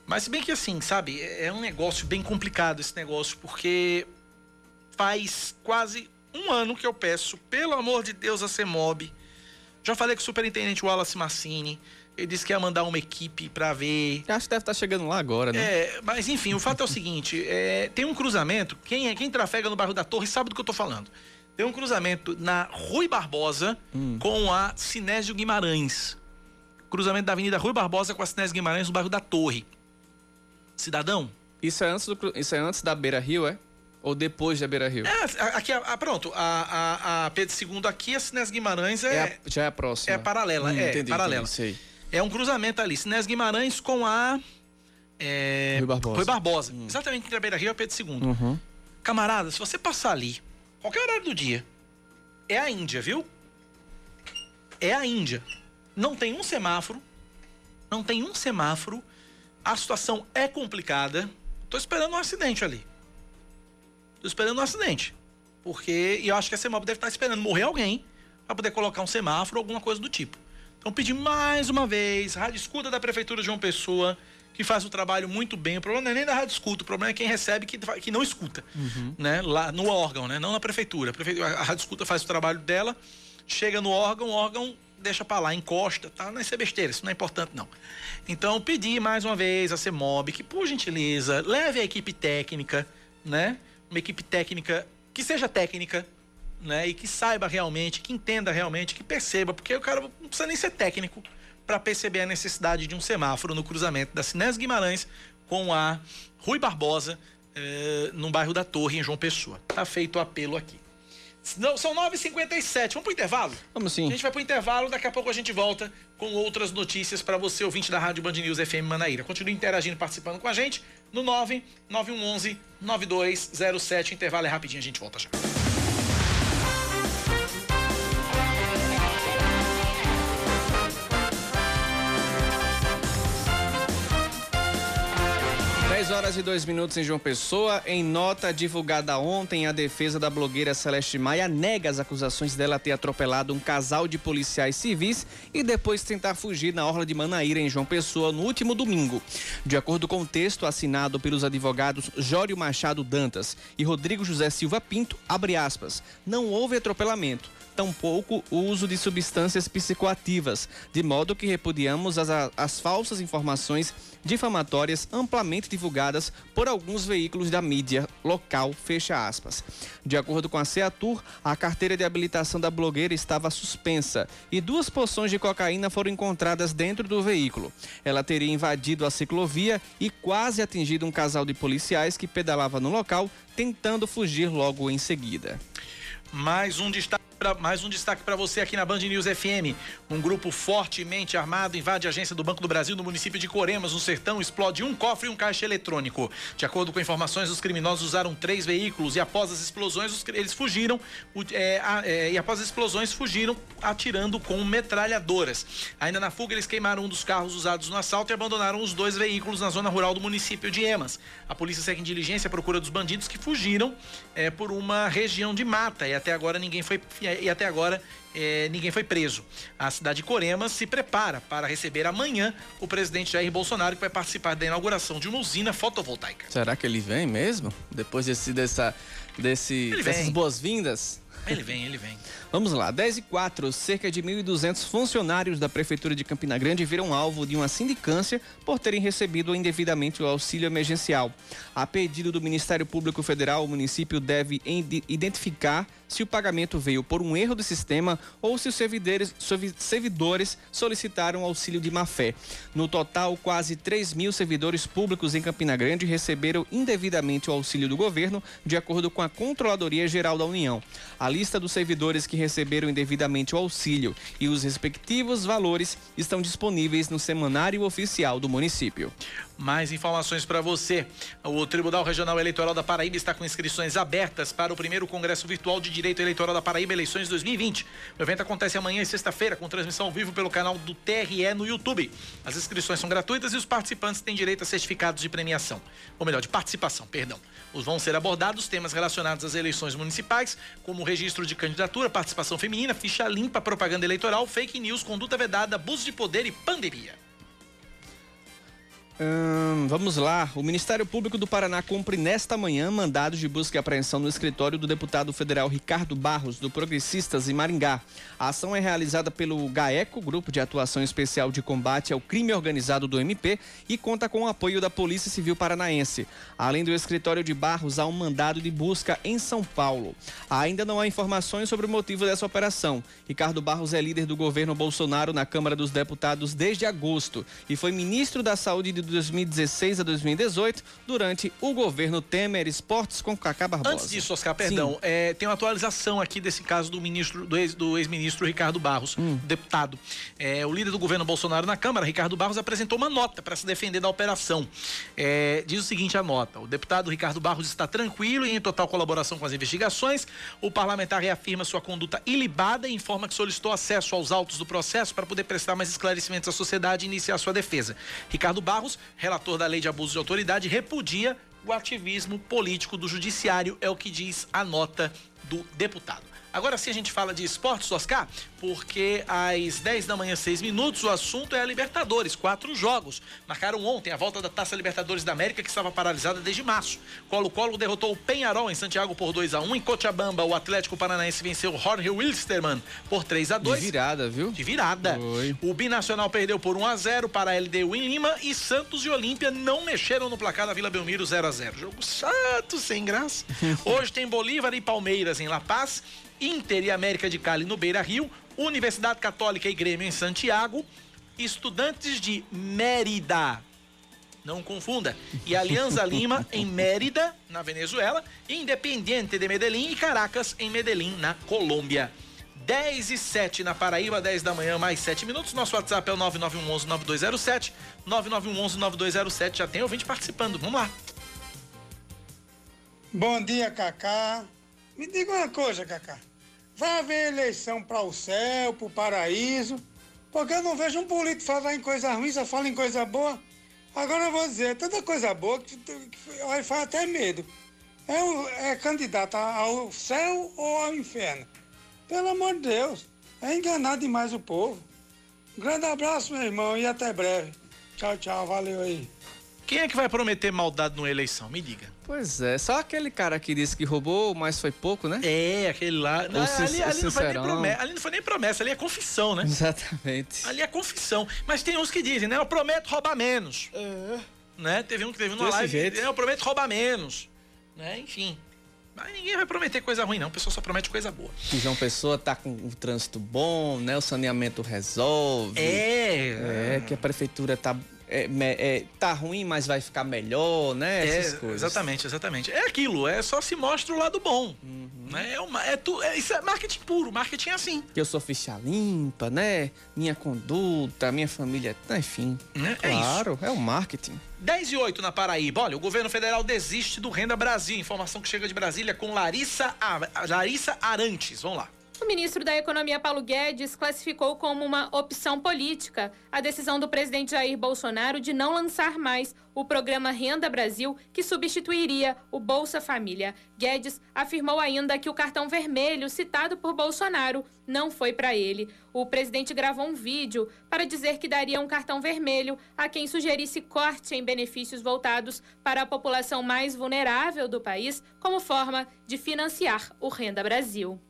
Mas se bem que assim, sabe, é, é um negócio bem complicado esse negócio, porque faz quase um ano que eu peço, pelo amor de Deus, a CEMOB. Já falei com o superintendente Wallace Massini. Ele disse que ia mandar uma equipe para ver. Acho que deve estar tá chegando lá agora, né? É, mas enfim, o fato é o seguinte: é, tem um cruzamento. Quem, é, quem trafega no bairro da Torre sabe do que eu tô falando. Tem um cruzamento na Rui Barbosa hum. com a Sinésio Guimarães. Cruzamento da Avenida Rui Barbosa com a Sinésio Guimarães no bairro da Torre. Cidadão? Isso é antes, do, isso é antes da Beira Rio, é? Ou depois da Beira Rio? É, aqui, a, pronto, a, a, a Pedro II aqui, a Sinésio Guimarães é, é a, já é a próxima. É paralela, hum, é entendi, paralela. Entendi, é um cruzamento ali, Sinés Guimarães com a. É, Rui Barbosa. Rui Barbosa. Hum. Exatamente entre a Beira Rio e a Pedro II. Uhum. Camarada, se você passar ali, qualquer horário do dia, é a Índia, viu? É a Índia. Não tem um semáforo. Não tem um semáforo. A situação é complicada. Tô esperando um acidente ali. Tô esperando um acidente. Porque, e eu acho que a CEMOB deve estar esperando morrer alguém para poder colocar um semáforo ou alguma coisa do tipo. Então, pedir mais uma vez, Rádio Escuta da Prefeitura de João Pessoa, que faz o trabalho muito bem. O problema não é nem da Rádio Escuta, o problema é quem recebe que, que não escuta, né? Lá no órgão, né? Não na prefeitura. A, prefeitura, a Rádio Escuta faz o trabalho dela, chega no órgão, o órgão deixa para lá, encosta, tá? Não é ser besteira, isso não é importante não. Então, pedir mais uma vez a CEMOB que, por gentileza, leve a equipe técnica, né? Uma equipe técnica que seja técnica, né? E que saiba realmente, que entenda realmente, que perceba, porque o cara não precisa nem ser técnico para perceber a necessidade de um semáforo no cruzamento da Sinés Guimarães com a Rui Barbosa, eh, no bairro da Torre, em João Pessoa. Tá feito o apelo aqui. Não, são 9h57. Vamos pro intervalo? Vamos sim. A gente vai pro intervalo, daqui a pouco a gente volta com outras notícias para você, ouvinte da Rádio Band News FM Manaíra. Continue interagindo, participando com a gente no 99111 9207. Intervalo é rapidinho, a gente volta já. 10 horas e 2 minutos em João Pessoa. Em nota divulgada ontem, a defesa da blogueira Celeste Maia nega as acusações dela ter atropelado um casal de policiais civis e depois tentar fugir na orla de Manaíra, em João Pessoa, no último domingo. De acordo com o texto assinado pelos advogados Jório Machado Dantas e Rodrigo José Silva Pinto, abre aspas, não houve atropelamento tampouco o uso de substâncias psicoativas, de modo que repudiamos as, as falsas informações difamatórias amplamente divulgadas por alguns veículos da mídia local, fecha aspas. De acordo com a Seatur, a carteira de habilitação da blogueira estava suspensa e duas poções de cocaína foram encontradas dentro do veículo. Ela teria invadido a ciclovia e quase atingido um casal de policiais que pedalava no local, tentando fugir logo em seguida. Mais um destaque pra, mais um destaque para você aqui na Band News FM. Um grupo fortemente armado invade a agência do Banco do Brasil no município de Coremas, no Sertão, explode um cofre e um caixa eletrônico. De acordo com informações, os criminosos usaram três veículos e após as explosões os, eles fugiram é, é, e após as explosões fugiram atirando com metralhadoras. Ainda na fuga eles queimaram um dos carros usados no assalto e abandonaram os dois veículos na zona rural do município de Emas. A polícia segue em diligência à procura dos bandidos que fugiram é, por uma região de mata e até agora ninguém foi e até agora eh, ninguém foi preso. A cidade de Coremas se prepara para receber amanhã o presidente Jair Bolsonaro, que vai participar da inauguração de uma usina fotovoltaica. Será que ele vem mesmo? Depois desse, dessa, desse, dessas boas-vindas? Ele vem, ele vem. Vamos lá, 10 e 4, cerca de 1.200 funcionários da Prefeitura de Campina Grande viram alvo de uma sindicância por terem recebido indevidamente o auxílio emergencial. A pedido do Ministério Público Federal, o município deve identificar se o pagamento veio por um erro do sistema ou se os servidores, servidores solicitaram auxílio de má-fé. No total, quase 3 mil servidores públicos em Campina Grande receberam indevidamente o auxílio do governo, de acordo com a Controladoria Geral da União. A lista dos servidores que receberam indevidamente o auxílio e os respectivos valores estão disponíveis no semanário oficial do município. Mais informações para você. O Tribunal Regional Eleitoral da Paraíba está com inscrições abertas para o primeiro Congresso Virtual de Direito Eleitoral da Paraíba Eleições 2020. O evento acontece amanhã sexta-feira, com transmissão ao vivo pelo canal do TRE no YouTube. As inscrições são gratuitas e os participantes têm direito a certificados de premiação, ou melhor, de participação, perdão. Os vão ser abordados temas relacionados às eleições municipais, como registro de candidatura, participação feminina, ficha limpa, propaganda eleitoral, fake news, conduta vedada, abuso de poder e pandemia. Hum, vamos lá. O Ministério Público do Paraná cumpre nesta manhã mandados de busca e apreensão no escritório do deputado federal Ricardo Barros, do Progressistas, em Maringá. A ação é realizada pelo GAECO, Grupo de Atuação Especial de Combate ao Crime Organizado do MP, e conta com o apoio da Polícia Civil Paranaense. Além do escritório de Barros, há um mandado de busca em São Paulo. Ainda não há informações sobre o motivo dessa operação. Ricardo Barros é líder do governo Bolsonaro na Câmara dos Deputados desde agosto e foi ministro da Saúde de 2016 a 2018, durante o governo Temer Esportes com Cacá Barbosa. Antes disso, Oscar, perdão, é, tem uma atualização aqui desse caso do ministro do, ex, ex-ministro Ricardo Barros, hum. deputado. É, o líder do governo Bolsonaro na Câmara, Ricardo Barros, apresentou uma nota para se defender da operação. É, diz o seguinte a nota: o deputado Ricardo Barros está tranquilo e em total colaboração com as investigações. O parlamentar reafirma sua conduta ilibada e informa que solicitou acesso aos autos do processo para poder prestar mais esclarecimentos à sociedade e iniciar sua defesa. Ricardo Barros relator da lei de abuso de autoridade, repudia o ativismo político do judiciário, é o que diz a nota do deputado. Agora sim a gente fala de esportes, Oscar, porque às 10 da manhã, 6 minutos, o assunto é a Libertadores. Quatro jogos. Marcaram ontem a volta da Taça Libertadores da América, que estava paralisada desde março. Colo-Colo derrotou o Penharol em Santiago por 2 a 1 Em Cochabamba, o Atlético Paranaense venceu o Jorge Wilstermann por 3 a 2 De virada, viu? De virada. Foi. O Binacional perdeu por 1 a 0 para a LDU em Lima e Santos e Olímpia não mexeram no placar da Vila Belmiro 0 a 0 Jogo chato, sem graça. Hoje tem Bolívar e Palmeiras em La Paz. Inter e América de Cali no Beira Rio, Universidade Católica e Grêmio em Santiago, Estudantes de Mérida, não confunda, e Alianza Lima em Mérida, na Venezuela, Independiente de Medellín e Caracas em Medellín, na Colômbia. 10 e 7 na Paraíba, 10 da manhã, mais 7 minutos. Nosso WhatsApp é o 9911-9207. 9911-9207. Já tem ouvinte participando. Vamos lá. Bom dia, Cacá. Me diga uma coisa, Cacá. Vai haver eleição para o céu, para o paraíso, porque eu não vejo um político falar em coisa ruim, só fala em coisa boa. Agora eu vou dizer, tanta coisa boa que, que faz até medo. É, o- é candidato ao céu ou ao inferno? Pelo amor de Deus, é enganar demais o povo. Um grande abraço, meu irmão, e até breve. Tchau, tchau, valeu aí. Quem é que vai prometer maldade numa eleição? Me diga. Pois é, só aquele cara que disse que roubou, mas foi pouco, né? É, aquele lá. Não, O ali, ali não foi nem sincerão. promessa, ali não foi nem promessa, ali é confissão, né? Exatamente. Ali é confissão. Mas tem uns que dizem, né? Eu prometo roubar menos. Né? Teve um que teve Desse live. jeito. Eu prometo roubar menos. Né? Enfim. Mas ninguém vai prometer coisa ruim, não. O pessoal só promete coisa boa. Que João Pessoa tá com um trânsito bom, né? O saneamento resolve. É. É, que a prefeitura tá, é, é, tá ruim, mas vai ficar melhor, né? É, Essas coisas. exatamente, exatamente. É aquilo, é só se mostra o lado bom. Uhum. Né? É uma, é tu, é, isso é marketing puro, marketing é assim. Eu sou ficha limpa, né? Minha conduta, minha família, enfim. Né? É. Claro, é o marketing. 10 e 8 na Paraíba. Olha, o governo federal desiste do Renda Brasil. Informação que chega de Brasília com Larissa, Ar- Larissa Arantes. Vamos lá. O ministro da Economia, Paulo Guedes, classificou como uma opção política a decisão do presidente Jair Bolsonaro de não lançar mais o programa Renda Brasil, que substituiria o Bolsa Família. Guedes afirmou ainda que o cartão vermelho citado por Bolsonaro não foi para ele. O presidente gravou um vídeo para dizer que daria um cartão vermelho a quem sugerisse corte em benefícios voltados para a população mais vulnerável do país, como forma de financiar o Renda Brasil.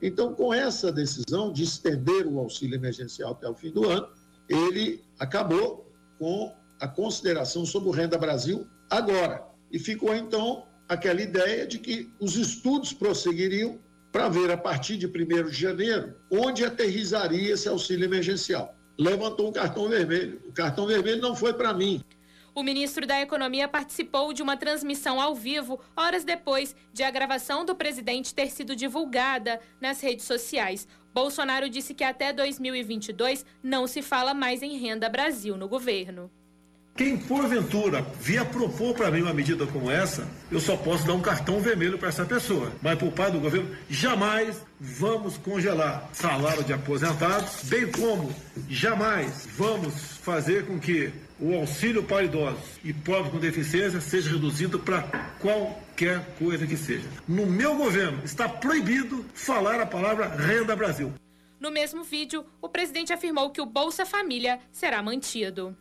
Então, com essa decisão de estender o auxílio emergencial até o fim do ano, ele acabou com a consideração sobre o Renda Brasil agora. E ficou, então, aquela ideia de que os estudos prosseguiriam para ver, a partir de 1 de janeiro, onde aterrizaria esse auxílio emergencial. Levantou um cartão vermelho. O cartão vermelho não foi para mim, O ministro da Economia participou de uma transmissão ao vivo horas depois de a gravação do presidente ter sido divulgada nas redes sociais. Bolsonaro disse que até 2022 não se fala mais em Renda Brasil no governo. Quem porventura vier propor para mim uma medida como essa, eu só posso dar um cartão vermelho para essa pessoa. Mas por parte do governo, jamais vamos congelar salário de aposentados, bem como jamais vamos fazer com que o auxílio para idosos e pobres com deficiência seja reduzido para qualquer coisa que seja. No meu governo está proibido falar a palavra Renda Brasil. No mesmo vídeo, o presidente afirmou que o Bolsa Família será mantido.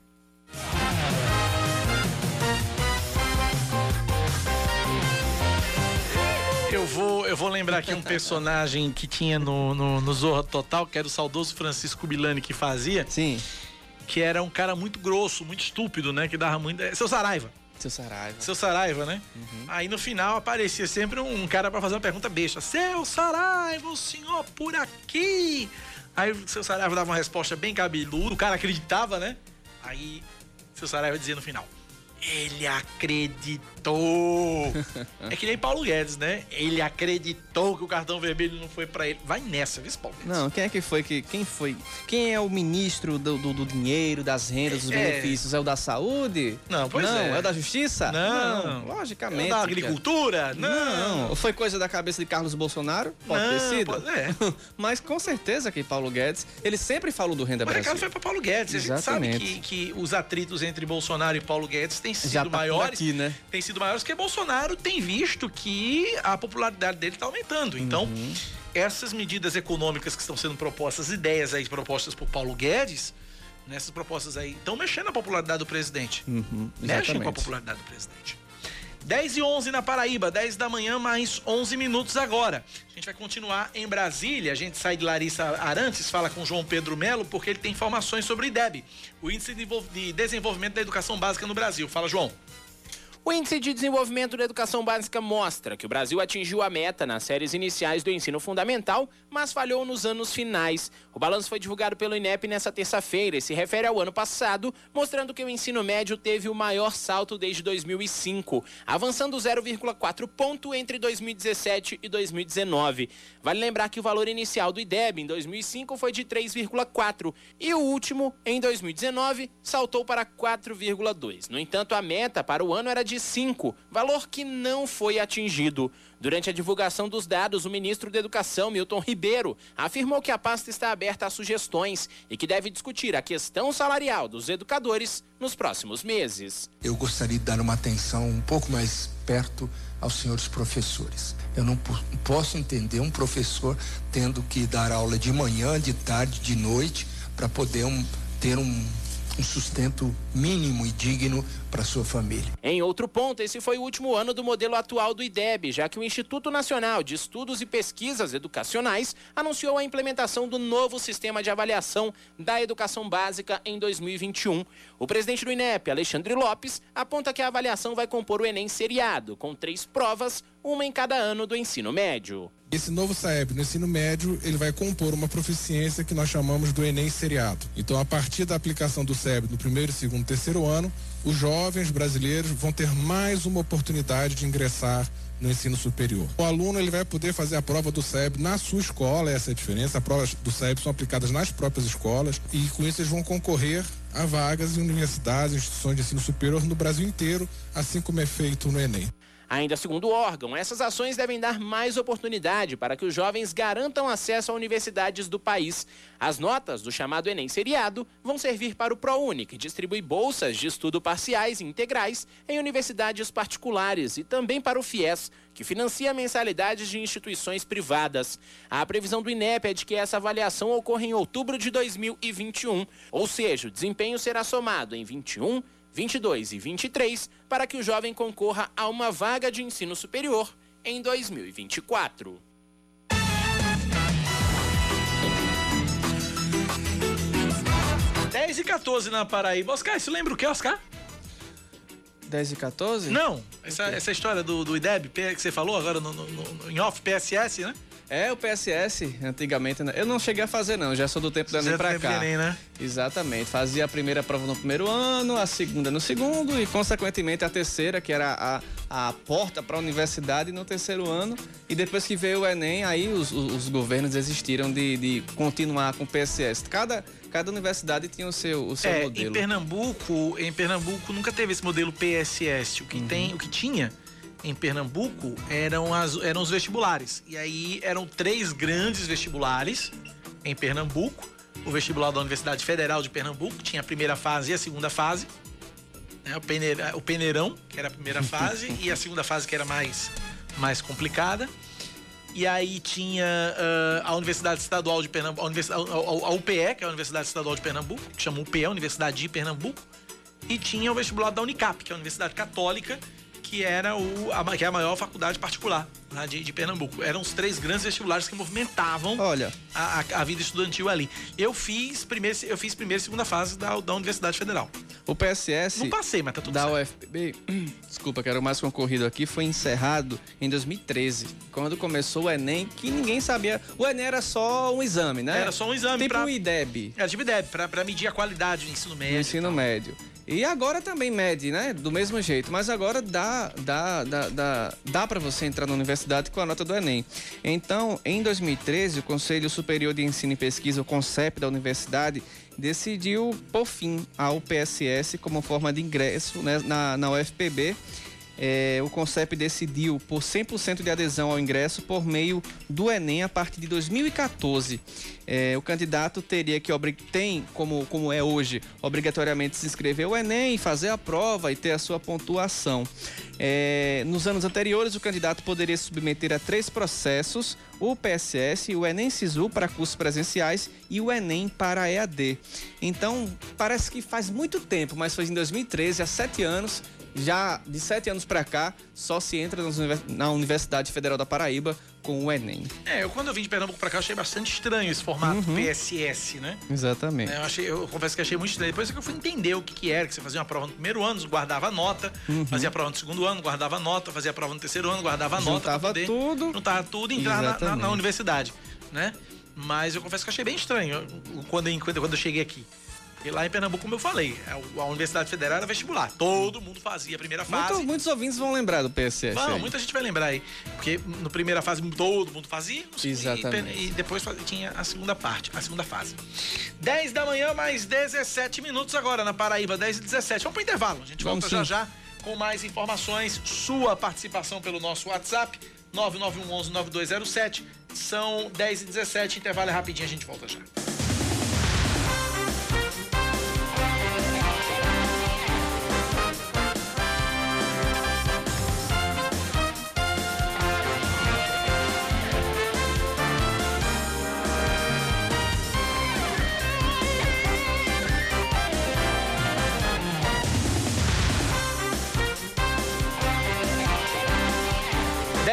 Eu vou, eu vou lembrar aqui um personagem que tinha no, no, no Zorra Total, que era o saudoso Francisco Milani que fazia. Sim. Que era um cara muito grosso, muito estúpido, né? Que dava muito. é, Seu Saraiva. Seu Saraiva. Seu Saraiva, né? Uhum. Aí no final aparecia sempre um cara pra fazer uma pergunta besta. Seu Saraiva, o senhor por aqui? Aí o seu Saraiva dava uma resposta bem cabeluda, o cara acreditava, né? Aí seu Saraiva dizia no final: Ele acreditou. é que nem Paulo Guedes, né? Ele acreditou que o cartão vermelho não foi pra ele. Vai nessa, viu, Paulo Guedes? Não, quem é que foi que. Quem foi? Quem é o ministro do, do, do dinheiro, das rendas, dos É. benefícios? É o da saúde? Não, pois não, é. o da justiça? Não. logicamente. É o da agricultura? Não. Não. Foi coisa da cabeça de Carlos Bolsonaro? Pode Não, ter sido. pode- é. Mas com certeza que Paulo Guedes, ele sempre falou do Renda O recado Brasil. foi para Paulo Guedes. A gente sabe Exatamente. que, que os atritos entre Bolsonaro e Paulo Guedes têm sido Já tá maiores. aqui, né? Têm sido maiores porque Bolsonaro tem visto que a popularidade dele está aumentando. Então, Uhum. essas medidas econômicas que estão sendo propostas, ideias aí propostas por Paulo Guedes, nessas propostas aí, estão mexendo na popularidade do presidente. Uhum, Mexem com a popularidade do presidente. 10 e 11 na Paraíba, 10 da manhã, mais 11 minutos agora. A gente vai continuar em Brasília. A gente sai de Larissa Arantes, fala com João Pedro Melo, porque ele tem informações sobre o IDEB, o Índice de Desenvol- de Desenvolvimento da Educação Básica no Brasil. Fala, João. O Índice de Desenvolvimento da Educação Básica mostra que o Brasil atingiu a meta nas séries iniciais do ensino fundamental, mas falhou nos anos finais. O balanço foi divulgado pelo INEP nesta terça-feira e se refere ao ano passado, mostrando que o ensino médio teve o maior salto desde 2005, avançando 0,4 ponto entre 2017 e 2019. Vale lembrar que o valor inicial do IDEB em 2005 foi de 3,4 e o último, em 2019, saltou para 4,2. No entanto, a meta para o ano era de 5, valor que não foi atingido. Durante a divulgação dos dados, o ministro da Educação, Milton Ribeiro, afirmou que a pasta está aberta a sugestões e que deve discutir a questão salarial dos educadores nos próximos meses. Eu gostaria de dar uma atenção um pouco mais perto aos senhores professores. Eu não po- posso entender um professor tendo que dar aula de manhã, de tarde, de noite, para poder um- ter um, um sustento mínimo e digno para sua família. Em outro ponto, esse foi o último ano do modelo atual do IDEB, já que o Instituto Nacional de Estudos e Pesquisas Educacionais anunciou a implementação do novo sistema de avaliação da educação básica em 2021. O presidente do INEP, Alexandre Lopes, aponta que a avaliação vai compor o Enem seriado, com três provas, uma em cada ano do ensino médio. Esse novo SAEB no ensino médio, ele vai compor uma proficiência que nós chamamos do Enem seriado. Então, a partir da aplicação do SAEB no primeiro, segundo, terceiro ano, os jovens brasileiros vão ter mais uma oportunidade de ingressar no ensino superior. O aluno ele vai poder fazer a prova do SAEB na sua escola, essa é a diferença. As provas do SAEB são aplicadas nas próprias escolas e com isso eles vão concorrer a vagas em universidades, instituições de ensino superior no Brasil inteiro, assim como é feito no Enem. Ainda segundo o órgão, essas ações devem dar mais oportunidade para que os jovens garantam acesso a universidades do país. As notas do chamado Enem Seriado vão servir para o ProUni, que distribui bolsas de estudo parciais e integrais em universidades particulares, e também para o FIES, que financia mensalidades de instituições privadas. A previsão do INEP é de que essa avaliação ocorra em outubro de 2021, ou seja, o desempenho será somado em 21, 22 e 23 para que o jovem concorra a uma vaga de ensino superior em 2024. Dez e 14 na Paraíba. Oscar, isso lembra o que, Oscar? 10 e 14? Não, essa, essa história do, do IDEB que você falou agora no, no- no- em off, PSS, né? É, o PSS, antigamente, né? eu não cheguei a fazer não, já sou do tempo do Você Enem pra cá. Enem, né? Exatamente, fazia a primeira prova no primeiro ano, a segunda no segundo e, consequentemente, a terceira, que era a, a porta para a universidade no terceiro ano. E depois que veio o Enem, aí os, os- os governos desistiram de, de continuar com o PSS. Cada, cada universidade tinha o seu, o seu É, modelo. em Pernambuco, em Pernambuco nunca teve esse modelo PSS. O que Uhum. tem, o que tinha em Pernambuco eram, as, eram os vestibulares. E aí eram três grandes vestibulares em Pernambuco. O vestibular da Universidade Federal de Pernambuco tinha a primeira fase e a segunda fase. né? O, peneira- o peneirão, que era a primeira fase, e a segunda fase que era mais, mais complicada. E aí tinha ah, a Universidade Estadual de Pernambuco, a- a- a UPE, que é a Universidade Estadual de Pernambuco, que chama UPE, Universidade de Pernambuco, e tinha o vestibular da Unicap, que é a Universidade Católica, que era o, a, que é a maior faculdade particular lá de, de Pernambuco. Eram os três grandes vestibulares que movimentavam Olha. a, a- a vida estudantil ali. Eu fiz primeiro, eu fiz primeira e segunda fase da, da Universidade Federal. O PSS. Não passei, mas tá tudo da certo. UFPB, desculpa, que era o mais concorrido aqui, foi encerrado em 2013, quando começou o Enem, que ninguém sabia. O Enem era só um exame, né? Era só um exame Tipo pra- o IDEB. Era tipo IDEB, pra, pra medir a qualidade do ensino médio. do ensino médio. E agora também mede, né? Do mesmo jeito. Mas agora dá, dá, dá, dá, dá para você entrar na universidade com a nota do Enem. Então, em 2013, o Conselho Superior de Ensino e Pesquisa, o CONCEP da universidade, decidiu pôr fim ao PSS como forma de ingresso né, na, na UFPB. É, o CONCEP decidiu por 100% de adesão ao ingresso por meio do Enem a partir de 2014. É, o candidato teria que tem, como, como é hoje, obrigatoriamente se inscrever ao Enem, fazer a prova e ter a sua pontuação. É, nos anos anteriores, o candidato poderia submeter a três processos: o PSS, o Enem Sisu para cursos presenciais e o Enem para EAD. Então, parece que faz muito tempo, mas foi em 2013, há sete anos, já de sete anos para cá, só se entra na Universidade Federal da Paraíba com o Enem. É, eu quando eu vim de Pernambuco para cá, achei bastante estranho esse formato uhum. PSS, né? Exatamente. É, eu, achei, eu confesso que achei muito estranho. Depois é que eu fui entender o que, que era, que você fazia uma prova no primeiro ano, guardava nota, uhum. fazia a prova no segundo ano, guardava nota, fazia a prova no terceiro ano, guardava nota. Juntava poder, tudo. Juntava tudo e entrar na, na, na, universidade, né? Mas eu confesso que achei bem estranho quando, quando, quando eu cheguei aqui. E lá em Pernambuco, como eu falei, é a Universidade Federal era vestibular. Todo mundo fazia a primeira fase. Muito, muitos ouvintes vão lembrar do PSS. Não, muita gente vai lembrar aí. Porque na primeira fase todo mundo fazia. Exatamente. E, e depois tinha a segunda parte, a segunda fase. 10 da manhã, mais 17 minutos agora na Paraíba, 10 e 17. Vamos pro intervalo. A gente Vamos volta sim. já já com mais informações. Sua participação pelo nosso WhatsApp, 9911 9207. São 10 e 17. Intervalo é rapidinho, a gente volta já.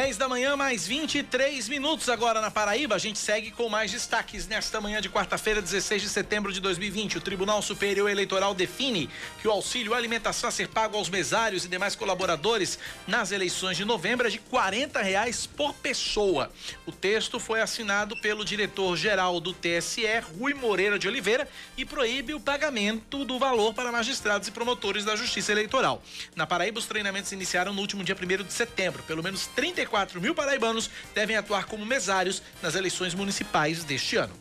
10 da manhã, mais 23 minutos agora na Paraíba. A gente segue com mais destaques nesta manhã de quarta-feira, 16 de setembro de 2020. O Tribunal Superior Eleitoral define que o auxílio alimentação a ser pago aos mesários e demais colaboradores nas eleições de novembro é de 40 reais por pessoa. O texto foi assinado pelo diretor-geral do TSE, Rui Moreira de Oliveira, e proíbe o pagamento do valor para magistrados e promotores da Justiça Eleitoral. Na Paraíba, os treinamentos iniciaram no último dia 1 de setembro. Pelo menos 34 4 mil paraibanos devem atuar como mesários nas eleições municipais deste ano.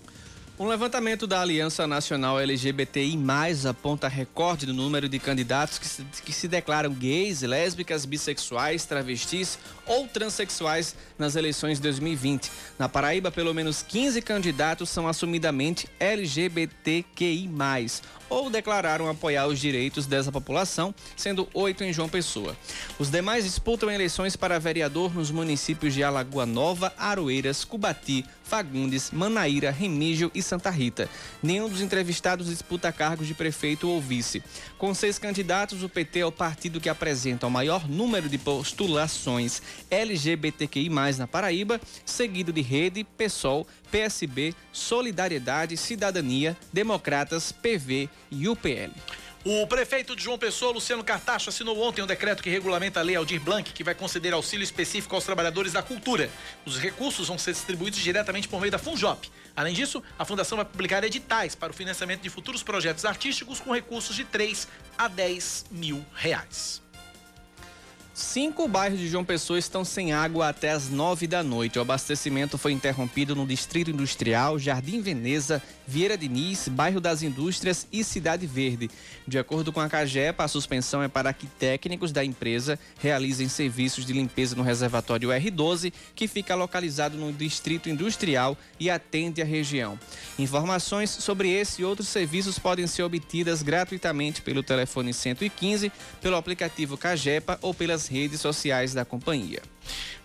Um levantamento da Aliança Nacional LGBTI+, aponta recorde do número de candidatos que se, que se declaram gays, lésbicas, bissexuais, travestis ou transexuais nas eleições de 2020. Na Paraíba, pelo menos 15 candidatos são assumidamente LGBTQI+, ou declararam apoiar os direitos dessa população, sendo oito em João Pessoa. Os demais disputam eleições para vereador nos municípios de Alagoa Nova, Aroeiras, Cubati, Fagundes, Manaíra, Remígio e Santa Rita. Nenhum dos entrevistados disputa cargos de prefeito ou vice. Com seis candidatos, o PT é o partido que apresenta o maior número de postulações LGBTQI+, na Paraíba, seguido de Rede, PSOL, PSB, Solidariedade, Cidadania, Democratas, PV e UPL. O prefeito de João Pessoa, Luciano Cartacho, assinou ontem um decreto que regulamenta a lei Aldir Blanc, que vai conceder auxílio específico aos trabalhadores da cultura. Os recursos vão ser distribuídos diretamente por meio da Funjop. Além disso, a Fundação vai publicar editais para o financiamento de futuros projetos artísticos com recursos de 3 a 10 mil reais. Cinco bairros de João Pessoa estão sem água até as nove da noite. O abastecimento foi interrompido no Distrito Industrial, Jardim Veneza, Vieira Diniz, Bairro das Indústrias e Cidade Verde. De acordo com a CAGEPA, a suspensão é para que técnicos da empresa realizem serviços de limpeza no reservatório R12, que fica localizado no Distrito Industrial e atende a região. Informações sobre esse e outros serviços podem ser obtidas gratuitamente pelo telefone 115, pelo aplicativo CAGEPA ou pelas redes sociais da companhia.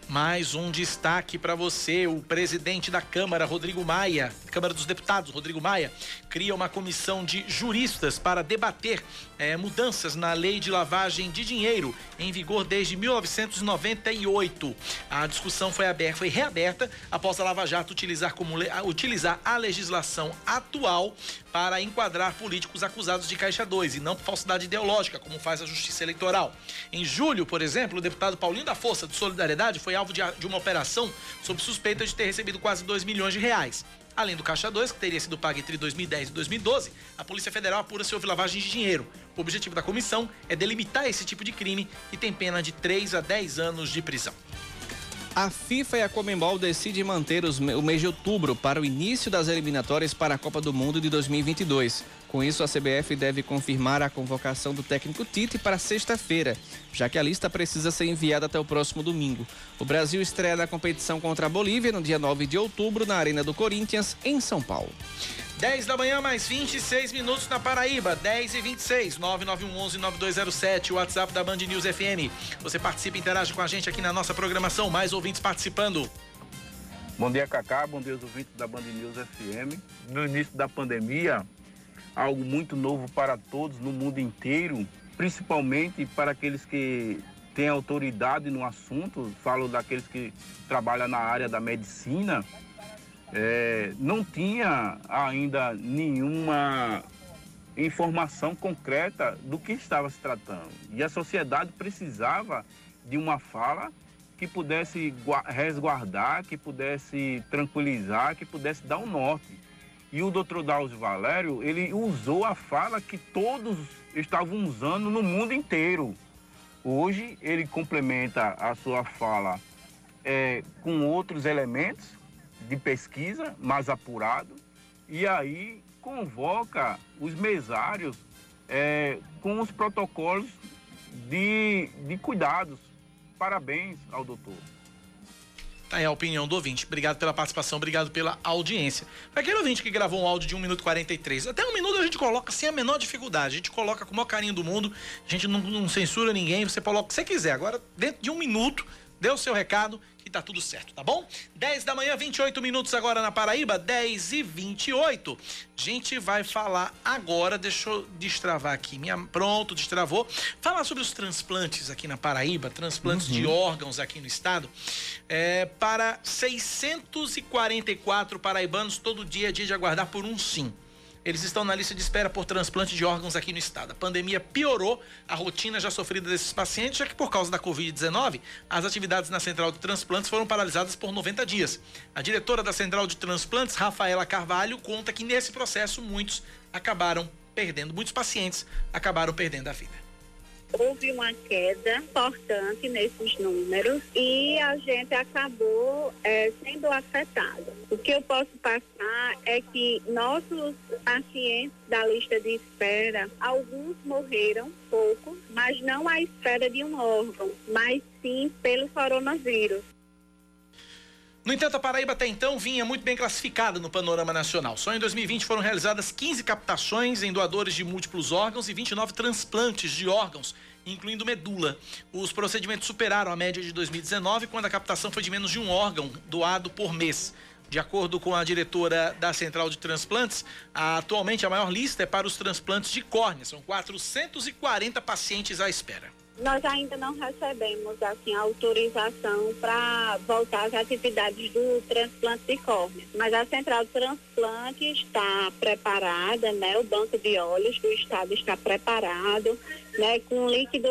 Mais um destaque para você. O presidente da Câmara, Rodrigo Maia, Câmara dos Deputados, Rodrigo Maia, cria uma comissão de juristas para debater é, mudanças na lei de lavagem de dinheiro, em vigor desde 1998. A discussão foi, aberta, foi reaberta após a Lava Jato utilizar, como, utilizar a legislação atual para enquadrar políticos acusados de Caixa 2 e não por falsidade ideológica, como faz a Justiça Eleitoral. Em julho, por exemplo, o deputado Paulinho da Força de Solidariedade foi alvo de, de uma operação sob suspeita de ter recebido quase 2 milhões de reais. Além do Caixa 2, que teria sido pago entre 2010 e 2012, a Polícia Federal apura se houve lavagem de dinheiro. O objetivo da comissão é delimitar esse tipo de crime e tem pena de 3 a 10 anos de prisão. A FIFA e a Comembol decidem manter os, o mês de outubro para o início das eliminatórias para a Copa do Mundo de 2022. Com isso, a CBF deve confirmar a convocação do técnico Tite para sexta-feira, já que a lista precisa ser enviada até o próximo domingo. O Brasil estreia na competição contra a Bolívia no dia 9 de outubro na Arena do Corinthians, em São Paulo. 10 da manhã, mais 26 minutos na Paraíba. 10 e 26, 9911-9207, WhatsApp da Band News FM. Você participa e interage com a gente aqui na nossa programação. Mais ouvintes participando. Bom dia, Cacá. Bom dia, os ouvintes da Band News FM. No início da pandemia, algo muito novo para todos no mundo inteiro, principalmente para aqueles que têm autoridade no assunto. Falo daqueles que trabalham na área da medicina é, não tinha ainda nenhuma informação concreta do que estava se tratando. E a sociedade precisava de uma fala que pudesse resguardar, que pudesse tranquilizar, que pudesse dar um norte. E o doutor Drauzio Valério, ele usou a fala que todos estavam usando no mundo inteiro. Hoje, ele complementa a sua fala é, com outros elementos de pesquisa mais apurado e aí convoca os mesários é, com os protocolos de, de cuidados. Parabéns ao doutor. Tá aí a opinião do ouvinte. Obrigado pela participação, obrigado pela audiência. Para aquele ouvinte que gravou um áudio de 1 minuto e 43, até um minuto a gente coloca sem a menor dificuldade. A gente coloca com o maior carinho do mundo, a gente não, não censura ninguém, você coloca o que você quiser. Agora, dentro de um minuto, dê o seu recado e tá tudo certo, tá bom? 10 da manhã, 28 minutos agora na Paraíba, 10 e 28. A gente vai falar agora, deixa eu destravar aqui, minha, pronto, destravou. Falar sobre os transplantes aqui na Paraíba, transplantes uhum. de órgãos aqui no estado, é, para 644 paraibanos todo dia, dia de aguardar por um sim. Eles estão na lista de espera por transplante de órgãos aqui no estado. A pandemia piorou a rotina já sofrida desses pacientes, já que por causa da Covid-19, as atividades na central de transplantes foram paralisadas por 90 dias. A diretora da central de transplantes, Rafaela Carvalho, conta que nesse processo muitos acabaram perdendo, muitos pacientes acabaram perdendo a vida houve uma queda importante nesses números e a gente acabou é, sendo afetado. O que eu posso passar é que nossos pacientes da lista de espera, alguns morreram, poucos, mas não à espera de um órgão, mas sim pelo coronavírus. No entanto, a Paraíba até então vinha muito bem classificada no panorama nacional. Só em 2020 foram realizadas 15 captações em doadores de múltiplos órgãos e 29 transplantes de órgãos, incluindo medula. Os procedimentos superaram a média de 2019, quando a captação foi de menos de um órgão doado por mês. De acordo com a diretora da Central de Transplantes, atualmente a maior lista é para os transplantes de córnea. São 440 pacientes à espera nós ainda não recebemos assim autorização para voltar às atividades do transplante de córnea. Mas a central de transplante está preparada, né? O banco de olhos do estado está preparado, né? Com líquido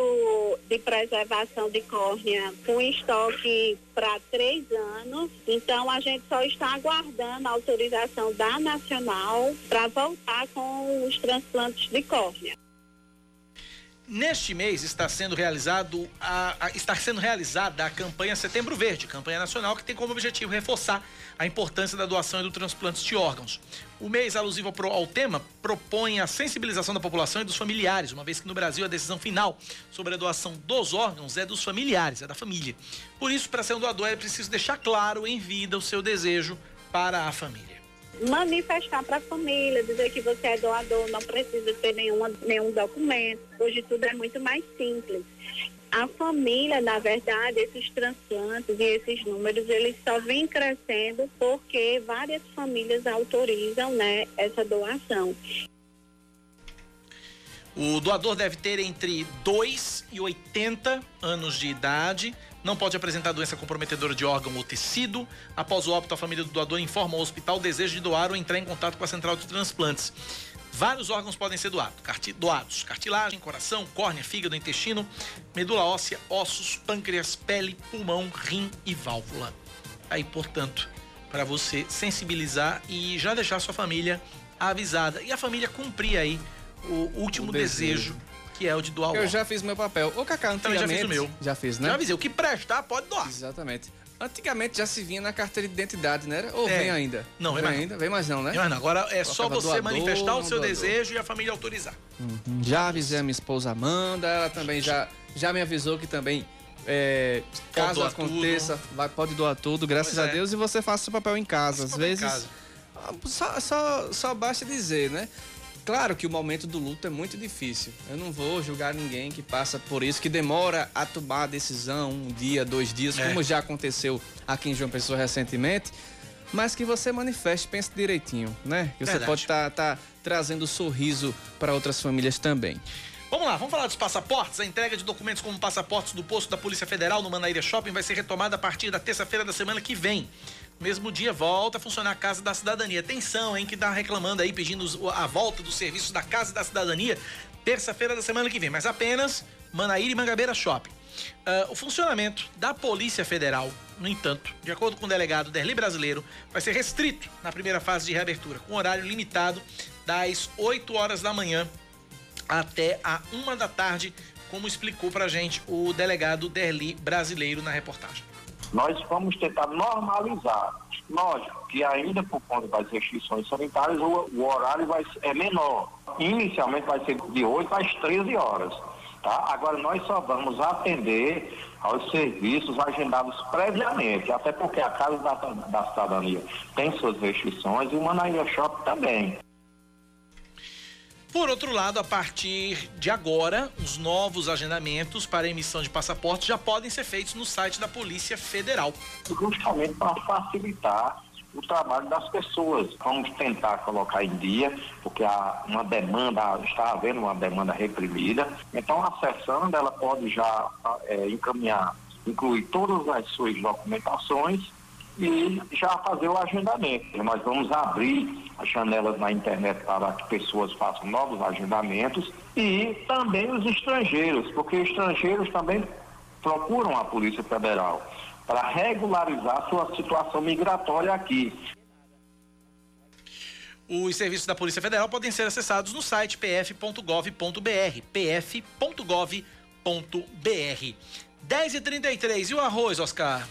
de preservação de córnea com estoque para três anos. Então a gente só está aguardando a autorização da nacional para voltar com os transplantes de córnea. Neste mês está sendo realizado a, a, está sendo realizada a campanha Setembro Verde, campanha nacional que tem como objetivo reforçar a importância da doação e do transplante de órgãos. O mês alusivo ao, ao tema propõe a sensibilização da população e dos familiares, uma vez que no Brasil a decisão final sobre a doação dos órgãos é dos familiares, é da família. Por isso, para ser um doador é preciso deixar claro em vida o seu desejo para a família manifestar para a família, dizer que você é doador, não precisa ter nenhuma, nenhum documento. Hoje tudo é muito mais simples. A família, na verdade, esses transplantes e esses números, eles só vêm crescendo porque várias famílias autorizam né, essa doação. O doador deve ter entre 2 e 80 anos de idade, não pode apresentar doença comprometedora de órgão ou tecido. Após o óbito, a família do doador informa ao hospital o desejo de doar ou entrar em contato com a central de transplantes. Vários órgãos podem ser doados, doados: cartilagem, coração, córnea, fígado, intestino, medula óssea, ossos, pâncreas, pele, pulmão, rim e válvula. Aí, portanto, para você sensibilizar e já deixar sua família avisada e a família cumprir aí o último o desejo. desejo que é o de doar o Eu já fiz meu papel. Ô, Cacá, antigamente... Também já fiz o meu. Já fiz, né? Já avisei. O que prestar, pode doar. Exatamente. Antigamente já se vinha na carteira de identidade, né? Ou É. vem ainda? Não, vem vem mais ainda. Vem mais não, né? Vem mais não. Agora é só você doador, manifestar o não seu doador. desejo e a família autorizar. Uhum. Já avisei a minha esposa Amanda, ela também já, já me avisou que também, é, caso aconteça, vai, pode doar tudo, graças a é. Deus, e você faça o papel em casa. Às vezes, casa. ah, Só, só, só basta dizer, né? Claro que o momento do luto é muito difícil. Eu não vou julgar ninguém que passa por isso, que demora a tomar a decisão um dia, dois dias, É. como já aconteceu aqui em João Pessoa recentemente. Mas que você manifeste, pense direitinho, né? Que você Verdade. pode estar trazendo sorriso para outras famílias também. Vamos lá, vamos falar dos passaportes. A entrega de documentos como passaportes do posto da Polícia Federal no Manaíra Shopping vai ser retomada a partir da terça-feira da semana que vem. Mesmo dia volta a funcionar a Casa da Cidadania. Atenção, hein, que tá reclamando aí, pedindo a volta dos serviços da Casa da Cidadania, terça-feira da semana que vem, mas apenas Manaíra e Mangabeira Shopping. Ah, o funcionamento da Polícia Federal, no entanto, de acordo com o delegado Derli Brasileiro, vai ser restrito na primeira fase de reabertura, com horário limitado das 8 horas da manhã até a uma da tarde, como explicou pra gente o delegado Derli Brasileiro na reportagem. Nós vamos tentar normalizar. Lógico que ainda por conta das restrições sanitárias o, o horário vai, é menor. Inicialmente vai ser de 8 às 13 horas. Tá? Agora nós só vamos atender aos serviços agendados previamente, até porque a Casa da, da Cidadania tem suas restrições e o Manaíra Shop também. Por outro lado, a partir de agora, os novos agendamentos para emissão de passaportes já podem ser feitos no site da Polícia Federal. justamente para facilitar o trabalho das pessoas. Vamos tentar colocar em dia, porque há uma demanda, está havendo uma demanda reprimida. Então, acessando, ela pode já eh, encaminhar, incluir todas as suas documentações e já fazer o agendamento. Nós vamos abrir as janelas na internet para que pessoas façam novos agendamentos e também os estrangeiros, porque estrangeiros também procuram a Polícia Federal para regularizar sua situação migratória aqui. Os serviços da Polícia Federal podem ser acessados no site pf.gov.br, pf.gov.br. 10h33, e o arroz, Oscar?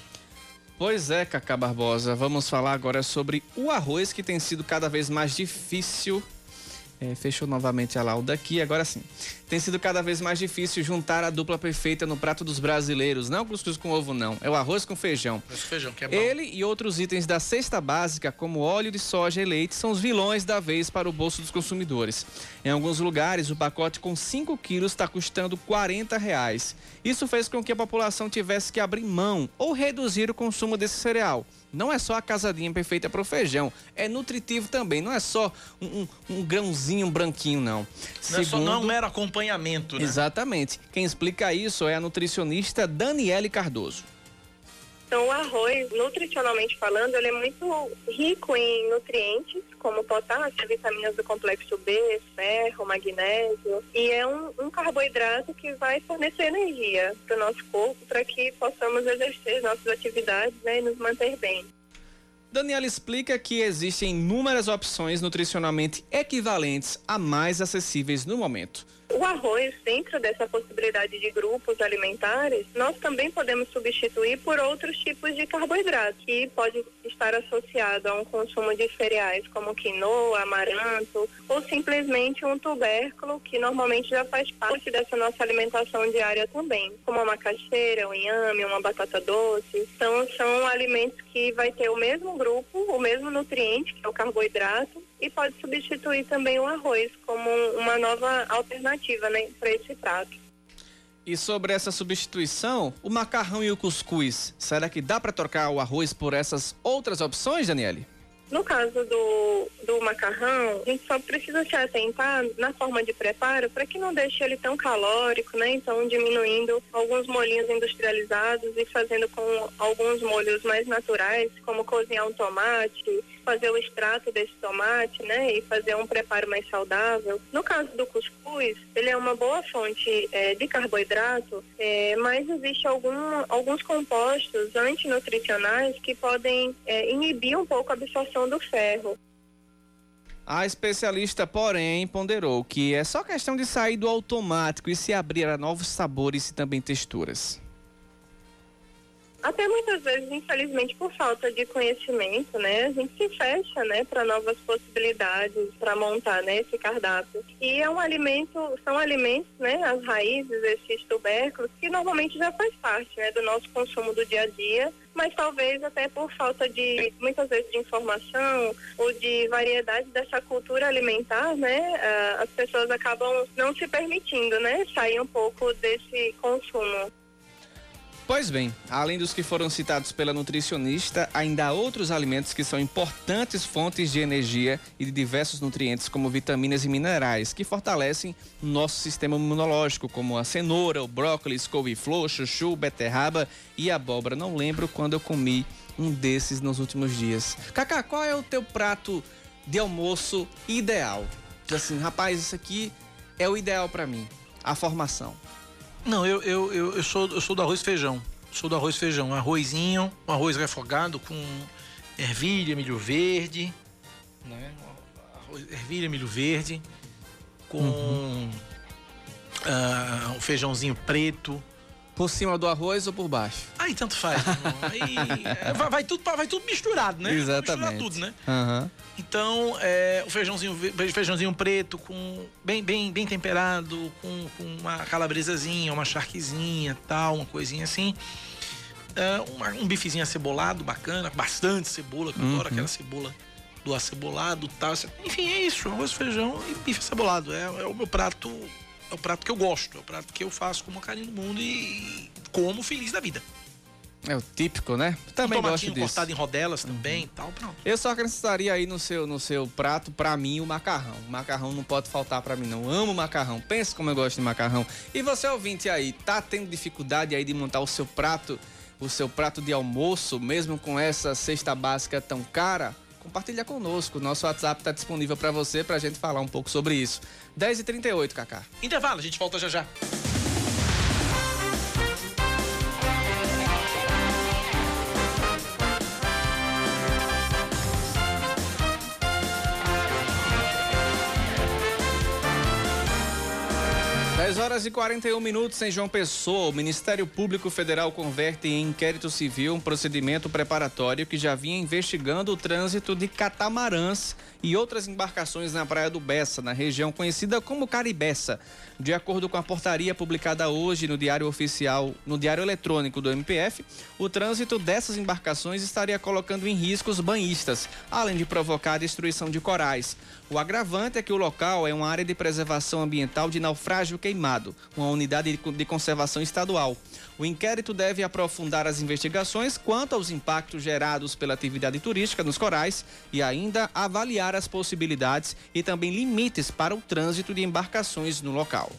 Pois é, Cacá Barbosa. Vamos falar agora sobre o arroz que tem sido cada vez mais difícil. É, fechou novamente a lauda aqui, agora sim. Tem sido cada vez mais difícil juntar a dupla perfeita no prato dos brasileiros. Não cuscuz com ovo, não. É o arroz com feijão. Esse feijão que é bom. Ele e outros itens da cesta básica, como óleo de soja e leite, são os vilões da vez para o bolso dos consumidores. Em alguns lugares, o pacote com 5 quilos está custando 40 reais. Isso fez com que a população tivesse que abrir mão ou reduzir o consumo desse cereal. Não é só a casadinha perfeita para o feijão, é nutritivo também. Não é só um, um- um grãozinho branquinho, não. Não, é só, não é Segundo- mero acompanhamento, né? Exatamente. Quem explica isso é a nutricionista Daniele Cardoso. Então, o arroz, nutricionalmente falando, ele é muito rico em nutrientes, como potássio, vitaminas do complexo B, ferro, magnésio. E é um, um carboidrato que vai fornecer energia para o nosso corpo, para que possamos exercer nossas atividades né, e nos manter bem. Daniela explica que existem inúmeras opções nutricionalmente equivalentes a mais acessíveis no momento. O arroz, dentro dessa possibilidade de grupos alimentares, nós também podemos substituir por outros tipos de carboidrato, que pode estar associado a um consumo de cereais como quinoa, amaranto, ou simplesmente um tubérculo que normalmente já faz parte dessa nossa alimentação diária também, como uma macaxeira, um inhame, uma batata doce. Então, são alimentos que vai ter o mesmo grupo, o mesmo nutriente, que é o carboidrato, e pode substituir também o arroz como uma nova alternativa né, para esse prato. E sobre essa substituição, o macarrão e o cuscuz, será que dá para trocar o arroz por essas outras opções, Daniele? No caso do, do macarrão, a gente só precisa se atentar na forma de preparo para que não deixe ele tão calórico, né? Então, diminuindo alguns molhinhos industrializados e fazendo com alguns molhos mais naturais, como cozinhar um tomate, fazer o extrato desse tomate, né? E fazer um preparo mais saudável. No caso do cuscuz, ele é uma boa fonte eh, de carboidrato, eh, mas existe algum, alguns compostos antinutricionais que podem eh, inibir um pouco a absorção do ferro. A especialista, porém, ponderou que é só questão de sair do automático e se abrir a novos sabores e também texturas. Até muitas vezes, infelizmente, por falta de conhecimento, né, a gente se fecha, né, para novas possibilidades para montar, né, esse cardápio. E é um alimento, são alimentos, né, as raízes, esses tubérculos que normalmente já faz parte, né, do nosso consumo do dia a dia mas talvez até por falta de, muitas vezes, de informação ou de variedade dessa cultura alimentar, né, as pessoas acabam não se permitindo, né, sair um pouco desse consumo. Pois bem, além dos que foram citados pela nutricionista, ainda há outros alimentos que são importantes fontes de energia e de diversos nutrientes, como vitaminas e minerais, que fortalecem nosso sistema imunológico, como a cenoura, o brócolis, couve-flor, chuchu, beterraba e abóbora. Não lembro quando eu comi um desses nos últimos dias. Cacá, qual é o teu prato de almoço ideal? Assim, rapaz, isso aqui é o ideal para mim, a formação. Não, eu, eu, eu, eu, sou, eu sou do arroz e feijão. Sou do arroz e feijão. Arrozinho, um arroz refogado com ervilha, milho verde. Né? Arroz, ervilha, milho verde. Com uhum. uh, um feijãozinho preto. Por cima do arroz ou por baixo? Aí tanto faz. Aí, é, vai, vai, tudo, vai tudo misturado, né? Exatamente. tudo, né? Uhum. Então, é, o feijãozinho, feijãozinho preto, com bem, bem, bem temperado, com, com uma calabresazinha, uma charquezinha, tal, uma coisinha assim. É, um bifezinho acebolado, bacana, bastante cebola, que eu uhum. adoro aquela cebola do acebolado, tal. Enfim, é isso, arroz, feijão e bife acebolado. É, é o meu prato é o prato que eu gosto, é o prato que eu faço com o carinho do mundo e como feliz da vida. É o típico, né? Também um gosto disso. cortado em rodelas também uhum. e tal, pronto. Eu só acrescentaria aí no seu, no seu prato, pra mim, o macarrão. O macarrão não pode faltar pra mim, não. Eu amo macarrão. Pensa como eu gosto de macarrão. E você, ouvinte aí, tá tendo dificuldade aí de montar o seu prato, o seu prato de almoço, mesmo com essa cesta básica tão cara? Compartilha conosco. Nosso WhatsApp está disponível para você, para a gente falar um pouco sobre isso. 10h38, Kaká. Intervalo, a gente volta já já. 10 horas e 41 minutos em João Pessoa. O Ministério Público Federal converte em inquérito civil um procedimento preparatório que já vinha investigando o trânsito de catamarãs e outras embarcações na Praia do Bessa, na região conhecida como Caribeça. De acordo com a portaria publicada hoje no Diário Oficial, no Diário Eletrônico do MPF, o trânsito dessas embarcações estaria colocando em risco os banhistas, além de provocar a destruição de corais. O agravante é que o local é uma área de preservação ambiental de naufrágio queimado, uma unidade de conservação estadual. O inquérito deve aprofundar as investigações quanto aos impactos gerados pela atividade turística nos corais e ainda avaliar as possibilidades e também limites para o trânsito de embarcações no local.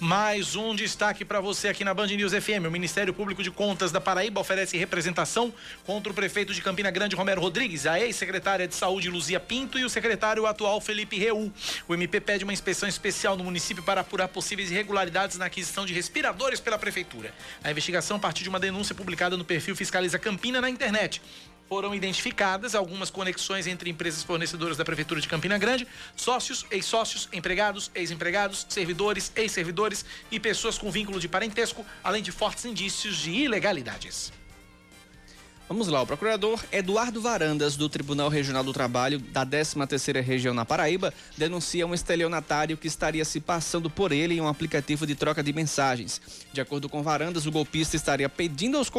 Mais um destaque para você aqui na Band News FM. O Ministério Público de Contas da Paraíba oferece representação contra o prefeito de Campina Grande, Romero Rodrigues, a ex-secretária de Saúde, Luzia Pinto, e o secretário atual, Felipe Reu. O MP pede uma inspeção especial no município para apurar possíveis irregularidades na aquisição de respiradores pela prefeitura. A investigação partiu de uma denúncia publicada no perfil Fiscaliza Campina na internet foram identificadas algumas conexões entre empresas fornecedoras da Prefeitura de Campina Grande, sócios, ex-sócios, empregados, ex-empregados, servidores, ex-servidores e pessoas com vínculo de parentesco, além de fortes indícios de ilegalidades. Vamos lá, o procurador Eduardo Varandas, do Tribunal Regional do Trabalho da 13ª Região na Paraíba, denuncia um estelionatário que estaria se passando por ele em um aplicativo de troca de mensagens. De acordo com Varandas, o golpista estaria pedindo aos,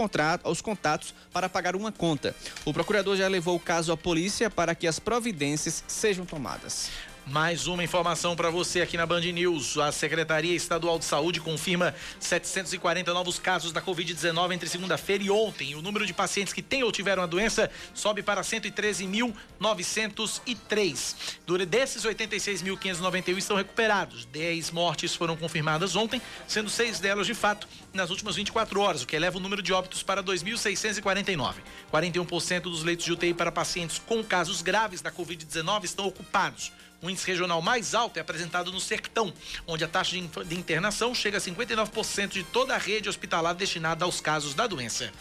aos contatos para pagar uma conta. O procurador já levou o caso à polícia para que as providências sejam tomadas. Mais uma informação para você aqui na Band News. A Secretaria Estadual de Saúde confirma 740 novos casos da Covid-19 entre segunda-feira e ontem. O número de pacientes que têm ou tiveram a doença sobe para 113.903. Desses 86.591 estão recuperados. 10 mortes foram confirmadas ontem, sendo seis delas de fato nas últimas 24 horas, o que eleva o número de óbitos para 2.649. 41% dos leitos de UTI para pacientes com casos graves da Covid-19 estão ocupados. O índice regional mais alto é apresentado no Sertão, onde a taxa de internação chega a 59% de toda a rede hospitalar destinada aos casos da doença.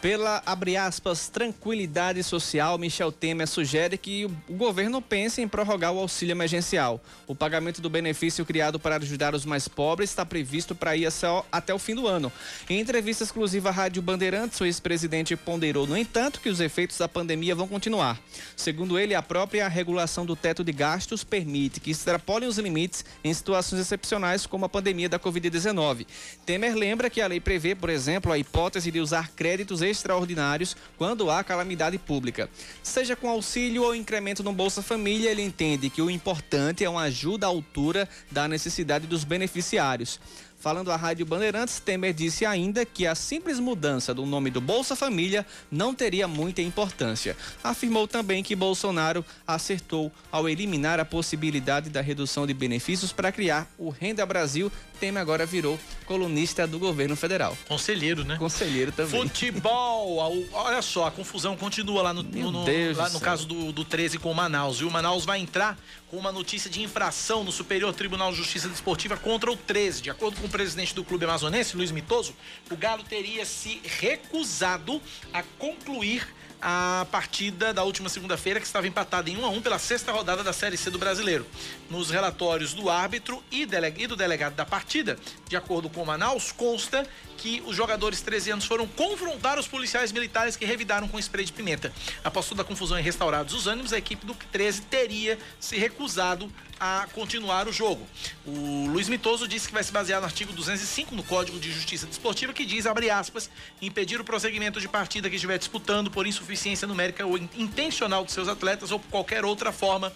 Pela, abre aspas, tranquilidade social, Michel Temer sugere que o governo pense em prorrogar o auxílio emergencial. O pagamento do benefício criado para ajudar os mais pobres está previsto para ir até o fim do ano. Em entrevista exclusiva à Rádio Bandeirantes, o ex-presidente ponderou, no entanto, que os efeitos da pandemia vão continuar. Segundo ele, a própria regulação do teto de gastos permite que extrapolem os limites em situações excepcionais como a pandemia da Covid-19. Temer lembra que a lei prevê, por exemplo, a hipótese de usar créditos extraordinários quando há calamidade pública. Seja com auxílio ou incremento no Bolsa Família, ele entende que o importante é uma ajuda à altura da necessidade dos beneficiários. Falando à Rádio Bandeirantes, Temer disse ainda que a simples mudança do nome do Bolsa Família não teria muita importância. Afirmou também que Bolsonaro acertou ao eliminar a possibilidade da redução de benefícios para criar o Renda Brasil. Temer agora virou colunista do governo federal. Conselheiro, né? Conselheiro também. Futebol! Olha só, a confusão continua lá no, no, no lá no caso do, do 13 com o Manaus. E o Manaus vai entrar com uma notícia de infração no Superior Tribunal de Justiça Desportiva contra o 13. De acordo com o presidente do clube amazonense, Luiz Mitoso, o Galo teria se recusado a concluir a partida da última segunda-feira, que estava empatada em 1 a 1 pela sexta rodada da Série C do Brasileiro. Nos relatórios do árbitro e, do delegado da partida, de acordo com o Manaus, consta que os jogadores 13 anos foram confrontar os policiais militares que revidaram com spray de pimenta. Após toda a confusão e restaurados os ânimos, a equipe do 13 teria se recusado a continuar o jogo. O Luiz Mitoso disse que vai se basear no artigo 205 no Código de Justiça Desportiva, que diz, abre aspas, impedir o prosseguimento de partida que estiver disputando por insuficiência numérica ou intencional de seus atletas ou por qualquer outra forma.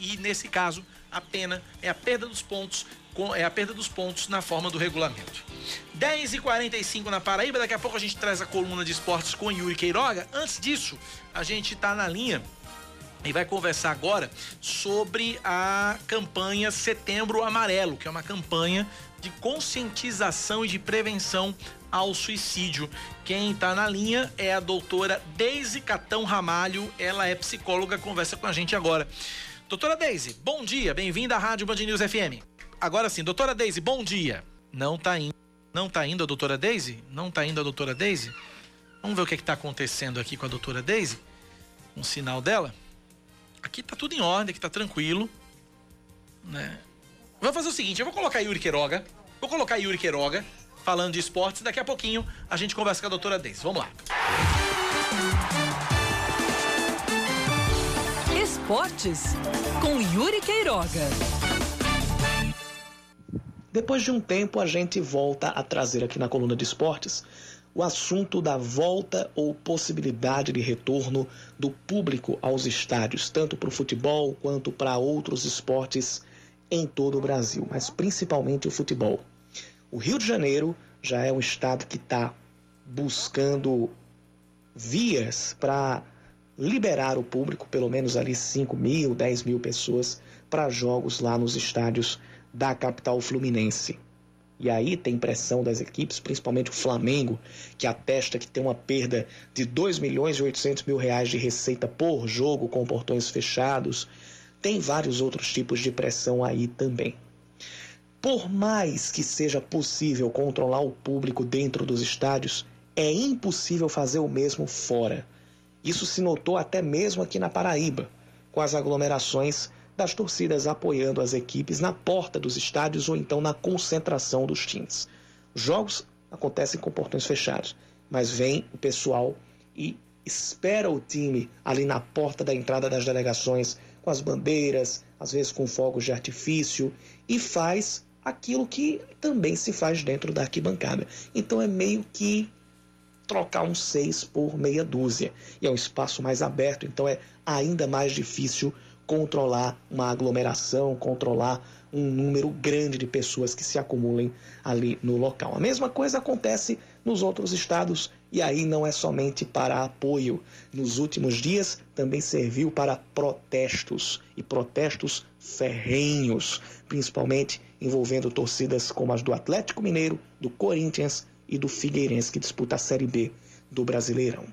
E, nesse caso, a pena é a perda dos pontos é a perda dos pontos na forma do regulamento. 10 e 45 na Paraíba, daqui a pouco a gente traz a coluna de esportes com Yuri Queiroga. Antes disso, a gente está na linha e vai conversar agora sobre a campanha Setembro Amarelo, que é uma campanha de conscientização e de prevenção ao suicídio. Quem está na linha é a doutora Deise Catão Ramalho, ela é psicóloga, conversa com a gente agora. Doutora Deise, bom dia, bem-vinda à Rádio Band News FM. Agora sim, doutora Deise, bom dia. Não tá indo. Não tá indo a doutora Deise? Não tá indo a doutora Deise? Vamos ver o que é está acontecendo aqui com a doutora Deise. Um sinal dela. Aqui tá tudo em ordem, aqui tá tranquilo. Né? Vamos fazer o seguinte, eu vou colocar Yuri Queiroga. Vou colocar Yuri Queiroga falando de esportes. Daqui a pouquinho a gente conversa com a doutora Deise. Vamos lá. Esportes com Yuri Queiroga. Depois de um tempo, a gente volta a trazer aqui na coluna de esportes o assunto da volta ou possibilidade de retorno do público aos estádios, tanto para o futebol quanto para outros esportes em todo o Brasil, mas principalmente o futebol. O Rio de Janeiro já é um estado que está buscando vias para liberar o público, pelo menos ali 5 mil, 10 mil pessoas, para jogos lá nos estádios da capital fluminense. E aí tem pressão das equipes, principalmente o Flamengo, que atesta que tem uma perda de 2 milhões e 800 mil reais de receita por jogo com portões fechados. Tem vários outros tipos de pressão aí também. Por mais que seja possível controlar o público dentro dos estádios, é impossível fazer o mesmo fora. Isso se notou até mesmo aqui na Paraíba, com as aglomerações das torcidas apoiando as equipes na porta dos estádios ou então na concentração dos times. Os jogos acontecem com portões fechados, mas vem o pessoal e espera o time ali na porta da entrada das delegações com as bandeiras, às vezes com fogos de artifício e faz aquilo que também se faz dentro da arquibancada. Então é meio que trocar um seis por meia dúzia. E é um espaço mais aberto, então é ainda mais difícil controlar uma aglomeração, controlar um número grande de pessoas que se acumulem ali no local. A mesma coisa acontece nos outros estados e aí não é somente para apoio. Nos últimos dias também serviu para protestos e protestos ferrenhos, principalmente envolvendo torcidas como as do Atlético Mineiro, do Corinthians e do Figueirense que disputa a Série B do Brasileirão.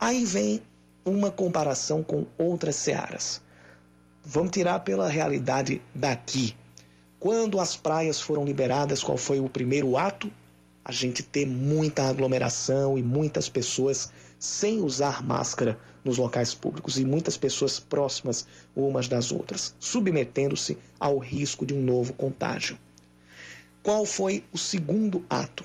Aí vem uma comparação com outras searas. Vamos tirar pela realidade daqui. Quando as praias foram liberadas, qual foi o primeiro ato? a gente ter muita aglomeração e muitas pessoas sem usar máscara nos locais públicos e muitas pessoas próximas umas das outras, submetendo-se ao risco de um novo contágio. Qual foi o segundo ato?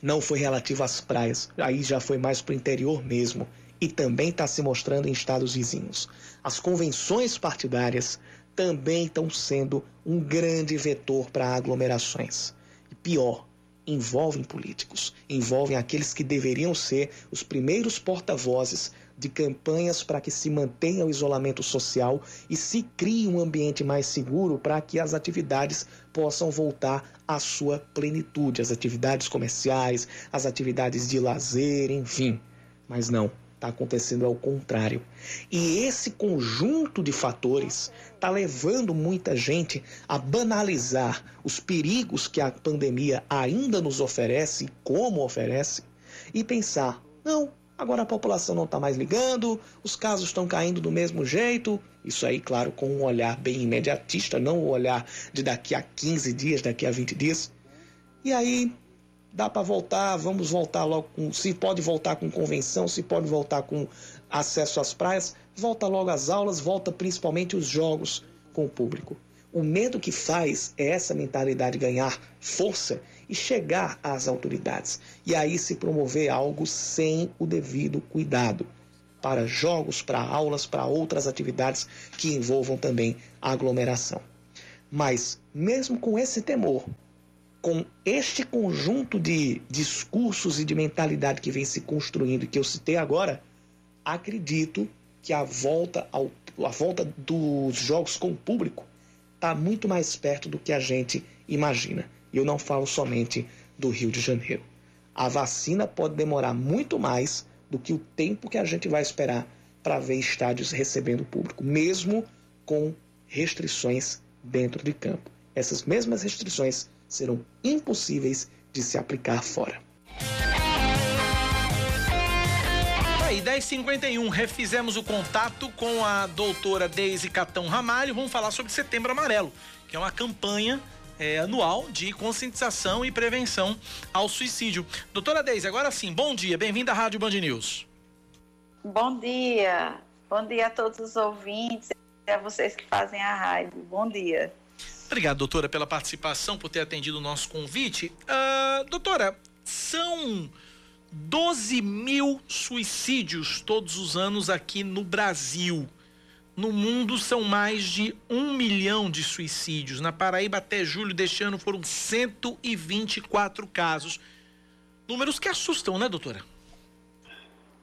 Não foi relativo às praias, aí já foi mais para o interior mesmo e também está se mostrando em estados vizinhos. As convenções partidárias também estão sendo um grande vetor para aglomerações. E pior, envolvem políticos, envolvem aqueles que deveriam ser os primeiros porta-vozes de campanhas para que se mantenha o isolamento social e se crie um ambiente mais seguro para que as atividades possam voltar à sua plenitude, as atividades comerciais, as atividades de lazer, enfim. Mas não, está acontecendo ao contrário. E esse conjunto de fatores está levando muita gente a banalizar os perigos que a pandemia ainda nos oferece, como oferece, e pensar: não, agora a população não está mais ligando, os casos estão caindo do mesmo jeito. Isso aí, claro, com um olhar bem imediatista, não o olhar de daqui a 15 dias, daqui a 20 dias. E aí dá para voltar, vamos voltar logo com. Se pode voltar com convenção, se pode voltar com acesso às praias, volta logo às aulas, volta principalmente os jogos com o público. O medo que faz é essa mentalidade ganhar força e chegar às autoridades. E aí se promover algo sem o devido cuidado. Para jogos, para aulas, para outras atividades que envolvam também aglomeração. Mas, mesmo com esse temor, com este conjunto de discursos e de mentalidade que vem se construindo que eu citei agora, acredito que a volta, ao, a volta dos jogos com o público está muito mais perto do que a gente imagina. E eu não falo somente do Rio de Janeiro. A vacina pode demorar muito mais do que o tempo que a gente vai esperar para ver estádios recebendo público, mesmo com restrições dentro de campo. Essas mesmas restrições serão impossíveis de se aplicar fora. Aí, 10h51, refizemos o contato com a doutora Deise Catão Ramalho. Vamos falar sobre Setembro Amarelo, que é uma campanha é, anual de conscientização e prevenção ao suicídio. Doutora Deise, agora sim, bom dia, bem-vinda à Rádio Band News. Bom dia, bom dia a todos os ouvintes e a vocês que fazem a rádio. Bom dia. Obrigado, doutora, pela participação, por ter atendido o nosso convite. Uh, doutora, são 12 mil suicídios todos os anos aqui no Brasil. No mundo são mais de um milhão de suicídios. Na Paraíba, até julho deste ano, foram 124 casos. Números que assustam, né, doutora?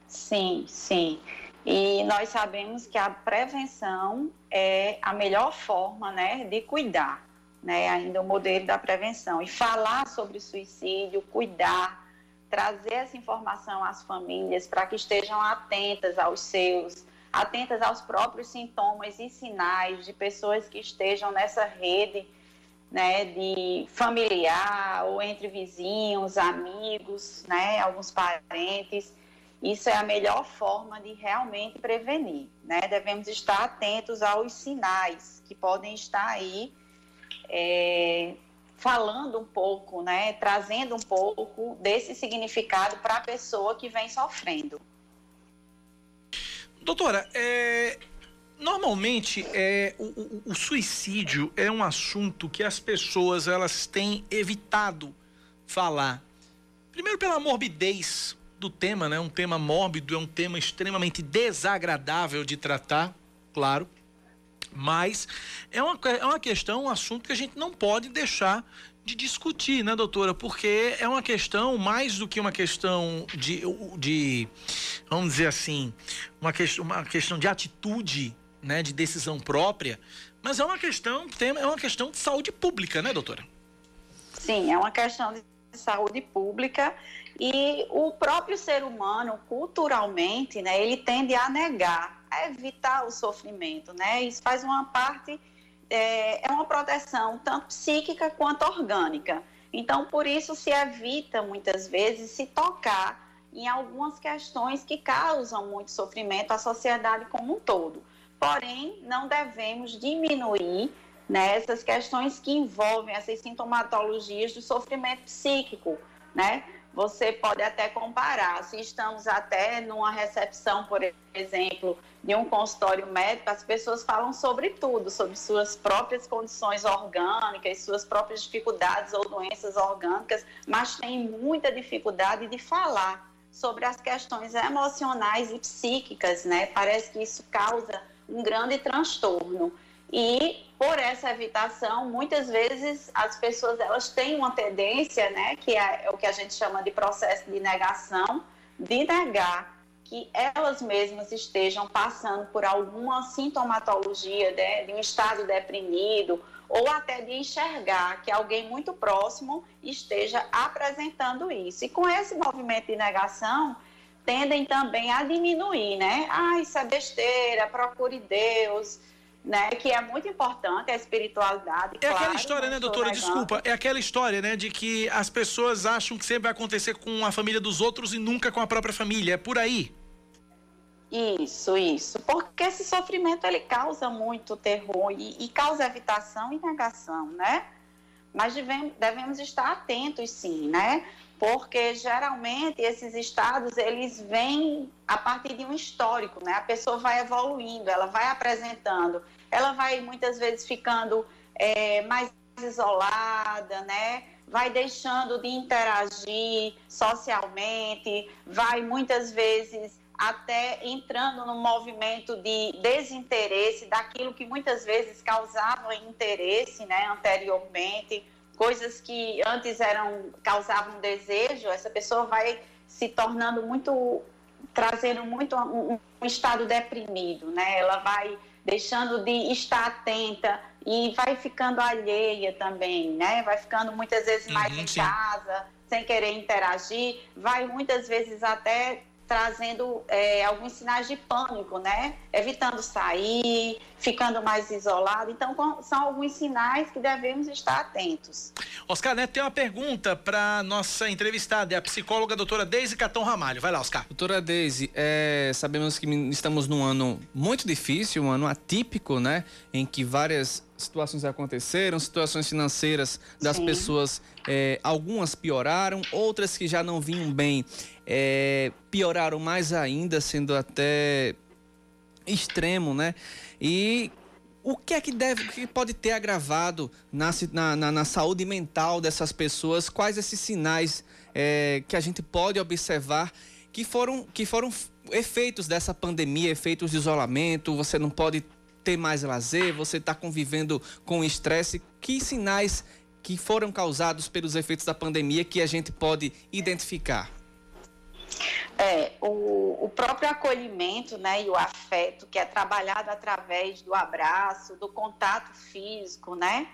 Sim, sim. E nós sabemos que a prevenção é a melhor forma né, de cuidar, né, ainda o modelo da prevenção. E falar sobre suicídio, cuidar, trazer essa informação às famílias para que estejam atentas aos seus, atentas aos próprios sintomas e sinais de pessoas que estejam nessa rede né, de familiar ou entre vizinhos, amigos, né, alguns parentes isso é a melhor forma de realmente prevenir, né? Devemos estar atentos aos sinais que podem estar aí é, falando um pouco, né? Trazendo um pouco desse significado para a pessoa que vem sofrendo. Doutora, é, normalmente é, o, o, suicídio é um assunto que as pessoas elas têm evitado falar. Primeiro pela morbidez do tema, né? Um tema mórbido, é um tema extremamente desagradável de tratar, claro. Mas é uma, é uma questão, um assunto que a gente não pode deixar de discutir, né, doutora? Porque é uma questão, mais do que uma questão de, de vamos dizer assim, uma, questão, uma questão de atitude, né, de decisão própria, mas é uma questão, é uma questão de saúde pública, né, doutora? Sim, é uma questão de saúde pública e o próprio ser humano, culturalmente, né, ele tende a negar, a evitar o sofrimento, né? Isso faz uma parte, é, é uma proteção tanto psíquica quanto orgânica. Então, por isso se evita muitas vezes se tocar em algumas questões que causam muito sofrimento à sociedade como um todo. Porém, não devemos diminuir né, essas questões que envolvem essas sintomatologias do sofrimento psíquico, né? Você pode até comparar. Se estamos até numa recepção, por exemplo, de um consultório médico, as pessoas falam sobre tudo, sobre suas próprias condições orgânicas, suas próprias dificuldades ou doenças orgânicas, mas tem muita dificuldade de falar sobre as questões emocionais e psíquicas, né? Parece que isso causa um grande transtorno. E por essa evitação, muitas vezes as pessoas elas têm uma tendência, né, que é, é o que a gente chama de processo de negação, de negar que elas mesmas estejam passando por alguma sintomatologia né, de um estado deprimido ou até de enxergar que alguém muito próximo esteja apresentando isso. E com esse movimento de negação, tendem também a diminuir, né? Ah, isso é besteira, procure Deus, né? Que é muito importante a espiritualidade. É claro, aquela história, né, doutora? Desculpa, é aquela história, né, de que as pessoas acham que sempre vai acontecer com a família dos outros e nunca com a própria família. É por aí. Isso, isso. Porque esse sofrimento ele causa muito terror e, e causa evitação e negação, né? Mas devemos, devemos estar atentos, sim, né? Porque geralmente esses estados eles vêm a partir de um histórico, né? A pessoa vai evoluindo, ela vai apresentando, ela vai muitas vezes ficando é, mais isolada, né? Vai deixando de interagir socialmente, vai muitas vezes até entrando no movimento de desinteresse daquilo que muitas vezes causava interesse, né, anteriormente, coisas que antes eram causavam desejo, essa pessoa vai se tornando muito trazendo muito um, um estado deprimido, né? Ela vai deixando de estar atenta e vai ficando alheia também, né? Vai ficando muitas vezes mais uhum, em sim. casa, sem querer interagir, vai muitas vezes até trazendo é, alguns sinais de pânico, né? Evitando sair, ficando mais isolado. Então, são alguns sinais que devemos estar atentos. Oscar Neto tem uma pergunta para nossa entrevistada, é a psicóloga doutora Deise Catão Ramalho. Vai lá, Oscar. Doutora Deise, é, sabemos que estamos num ano muito difícil, um ano atípico, né? Em que várias situações aconteceram, situações financeiras das Sim. pessoas, é, algumas pioraram, outras que já não vinham bem é, pioraram mais ainda, sendo até extremo, né? E o que é que deve, que pode ter agravado na, na, na saúde mental dessas pessoas? Quais esses sinais é, que a gente pode observar que foram, que foram efeitos dessa pandemia, efeitos de isolamento? Você não pode ter mais lazer, você está convivendo com estresse. Que sinais que foram causados pelos efeitos da pandemia que a gente pode identificar? É, o, o próprio acolhimento né, e o afeto, que é trabalhado através do abraço, do contato físico, né?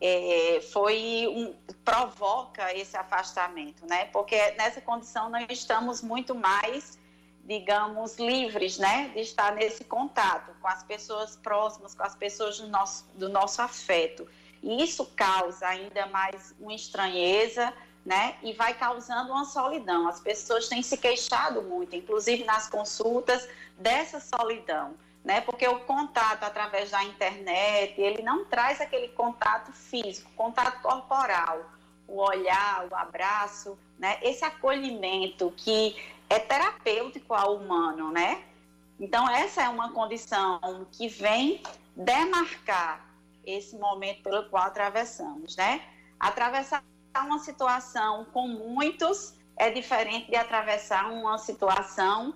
É, foi um, provoca esse afastamento, né? Porque nessa condição nós estamos muito mais, digamos, livres, né? De estar nesse contato com as pessoas próximas, com as pessoas do nosso, do nosso afeto. E isso causa ainda mais uma estranheza, né? E vai causando uma solidão. As pessoas têm se queixado muito, inclusive nas consultas, dessa solidão, né? Porque o contato através da internet, ele não traz aquele contato físico, contato corporal, o olhar, o abraço, né? Esse acolhimento que é terapêutico ao humano, né? Então essa é uma condição que vem demarcar esse momento pelo qual atravessamos, né? Atravessar uma situação com muitos é diferente de atravessar uma situação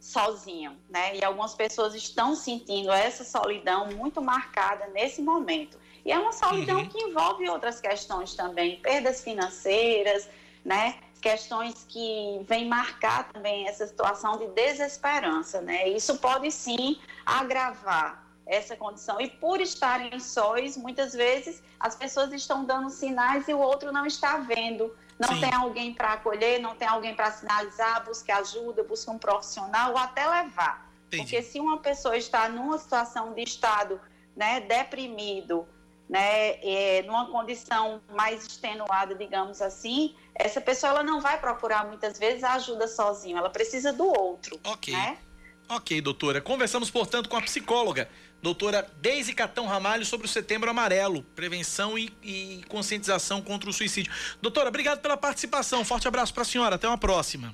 sozinho, né? E algumas pessoas estão sentindo essa solidão muito marcada nesse momento. E é uma solidão uhum. que envolve outras questões também, perdas financeiras, né? Questões que vêm marcar também essa situação de desesperança, né? Isso pode sim agravar essa condição. E por estarem sóis, muitas vezes as pessoas estão dando sinais e o outro não está vendo. Não Sim. tem alguém para acolher, não tem alguém para sinalizar, busque ajuda, busque um profissional ou até levar. Entendi. Porque se uma pessoa está numa situação de estado né, deprimido, né, é, numa condição mais extenuada, digamos assim, essa pessoa ela não vai procurar muitas vezes a ajuda sozinha, ela precisa do outro. Ok. Né? Ok, doutora. Conversamos, portanto, com a psicóloga doutora Deise Catão Ramalho sobre o Setembro Amarelo, prevenção e, e conscientização contra o suicídio. Doutora, obrigado pela participação. Forte abraço para a senhora. Até uma próxima.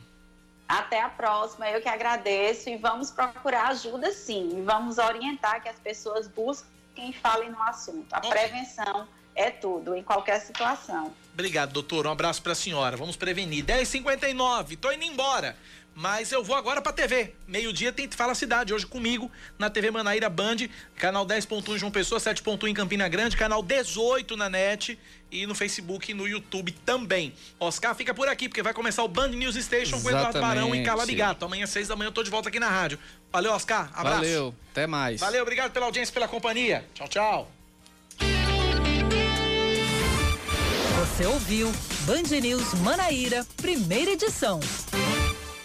Até a próxima, eu que agradeço e vamos procurar ajuda sim. E vamos orientar que as pessoas busquem e falem no assunto. A prevenção é tudo, em qualquer situação. Obrigado, doutor. Um abraço para a senhora. Vamos prevenir. 10h59, tô indo embora. Mas eu vou agora pra TV. Meio-dia tem Fala Cidade, hoje comigo, na TV Manaíra Band, canal 10.1 João Pessoa, 7.1 em Campina Grande, canal 18 na net e no Facebook e no YouTube também. Oscar fica por aqui, porque vai começar o Band News Station com Eduardo Barão e Carla Bigato. Amanhã, seis da manhã, eu tô de volta aqui na rádio. Valeu, Oscar. Abraço. Valeu, até mais. Valeu, obrigado pela audiência, pela companhia. Tchau, tchau. Você ouviu Band News Manaíra, primeira edição.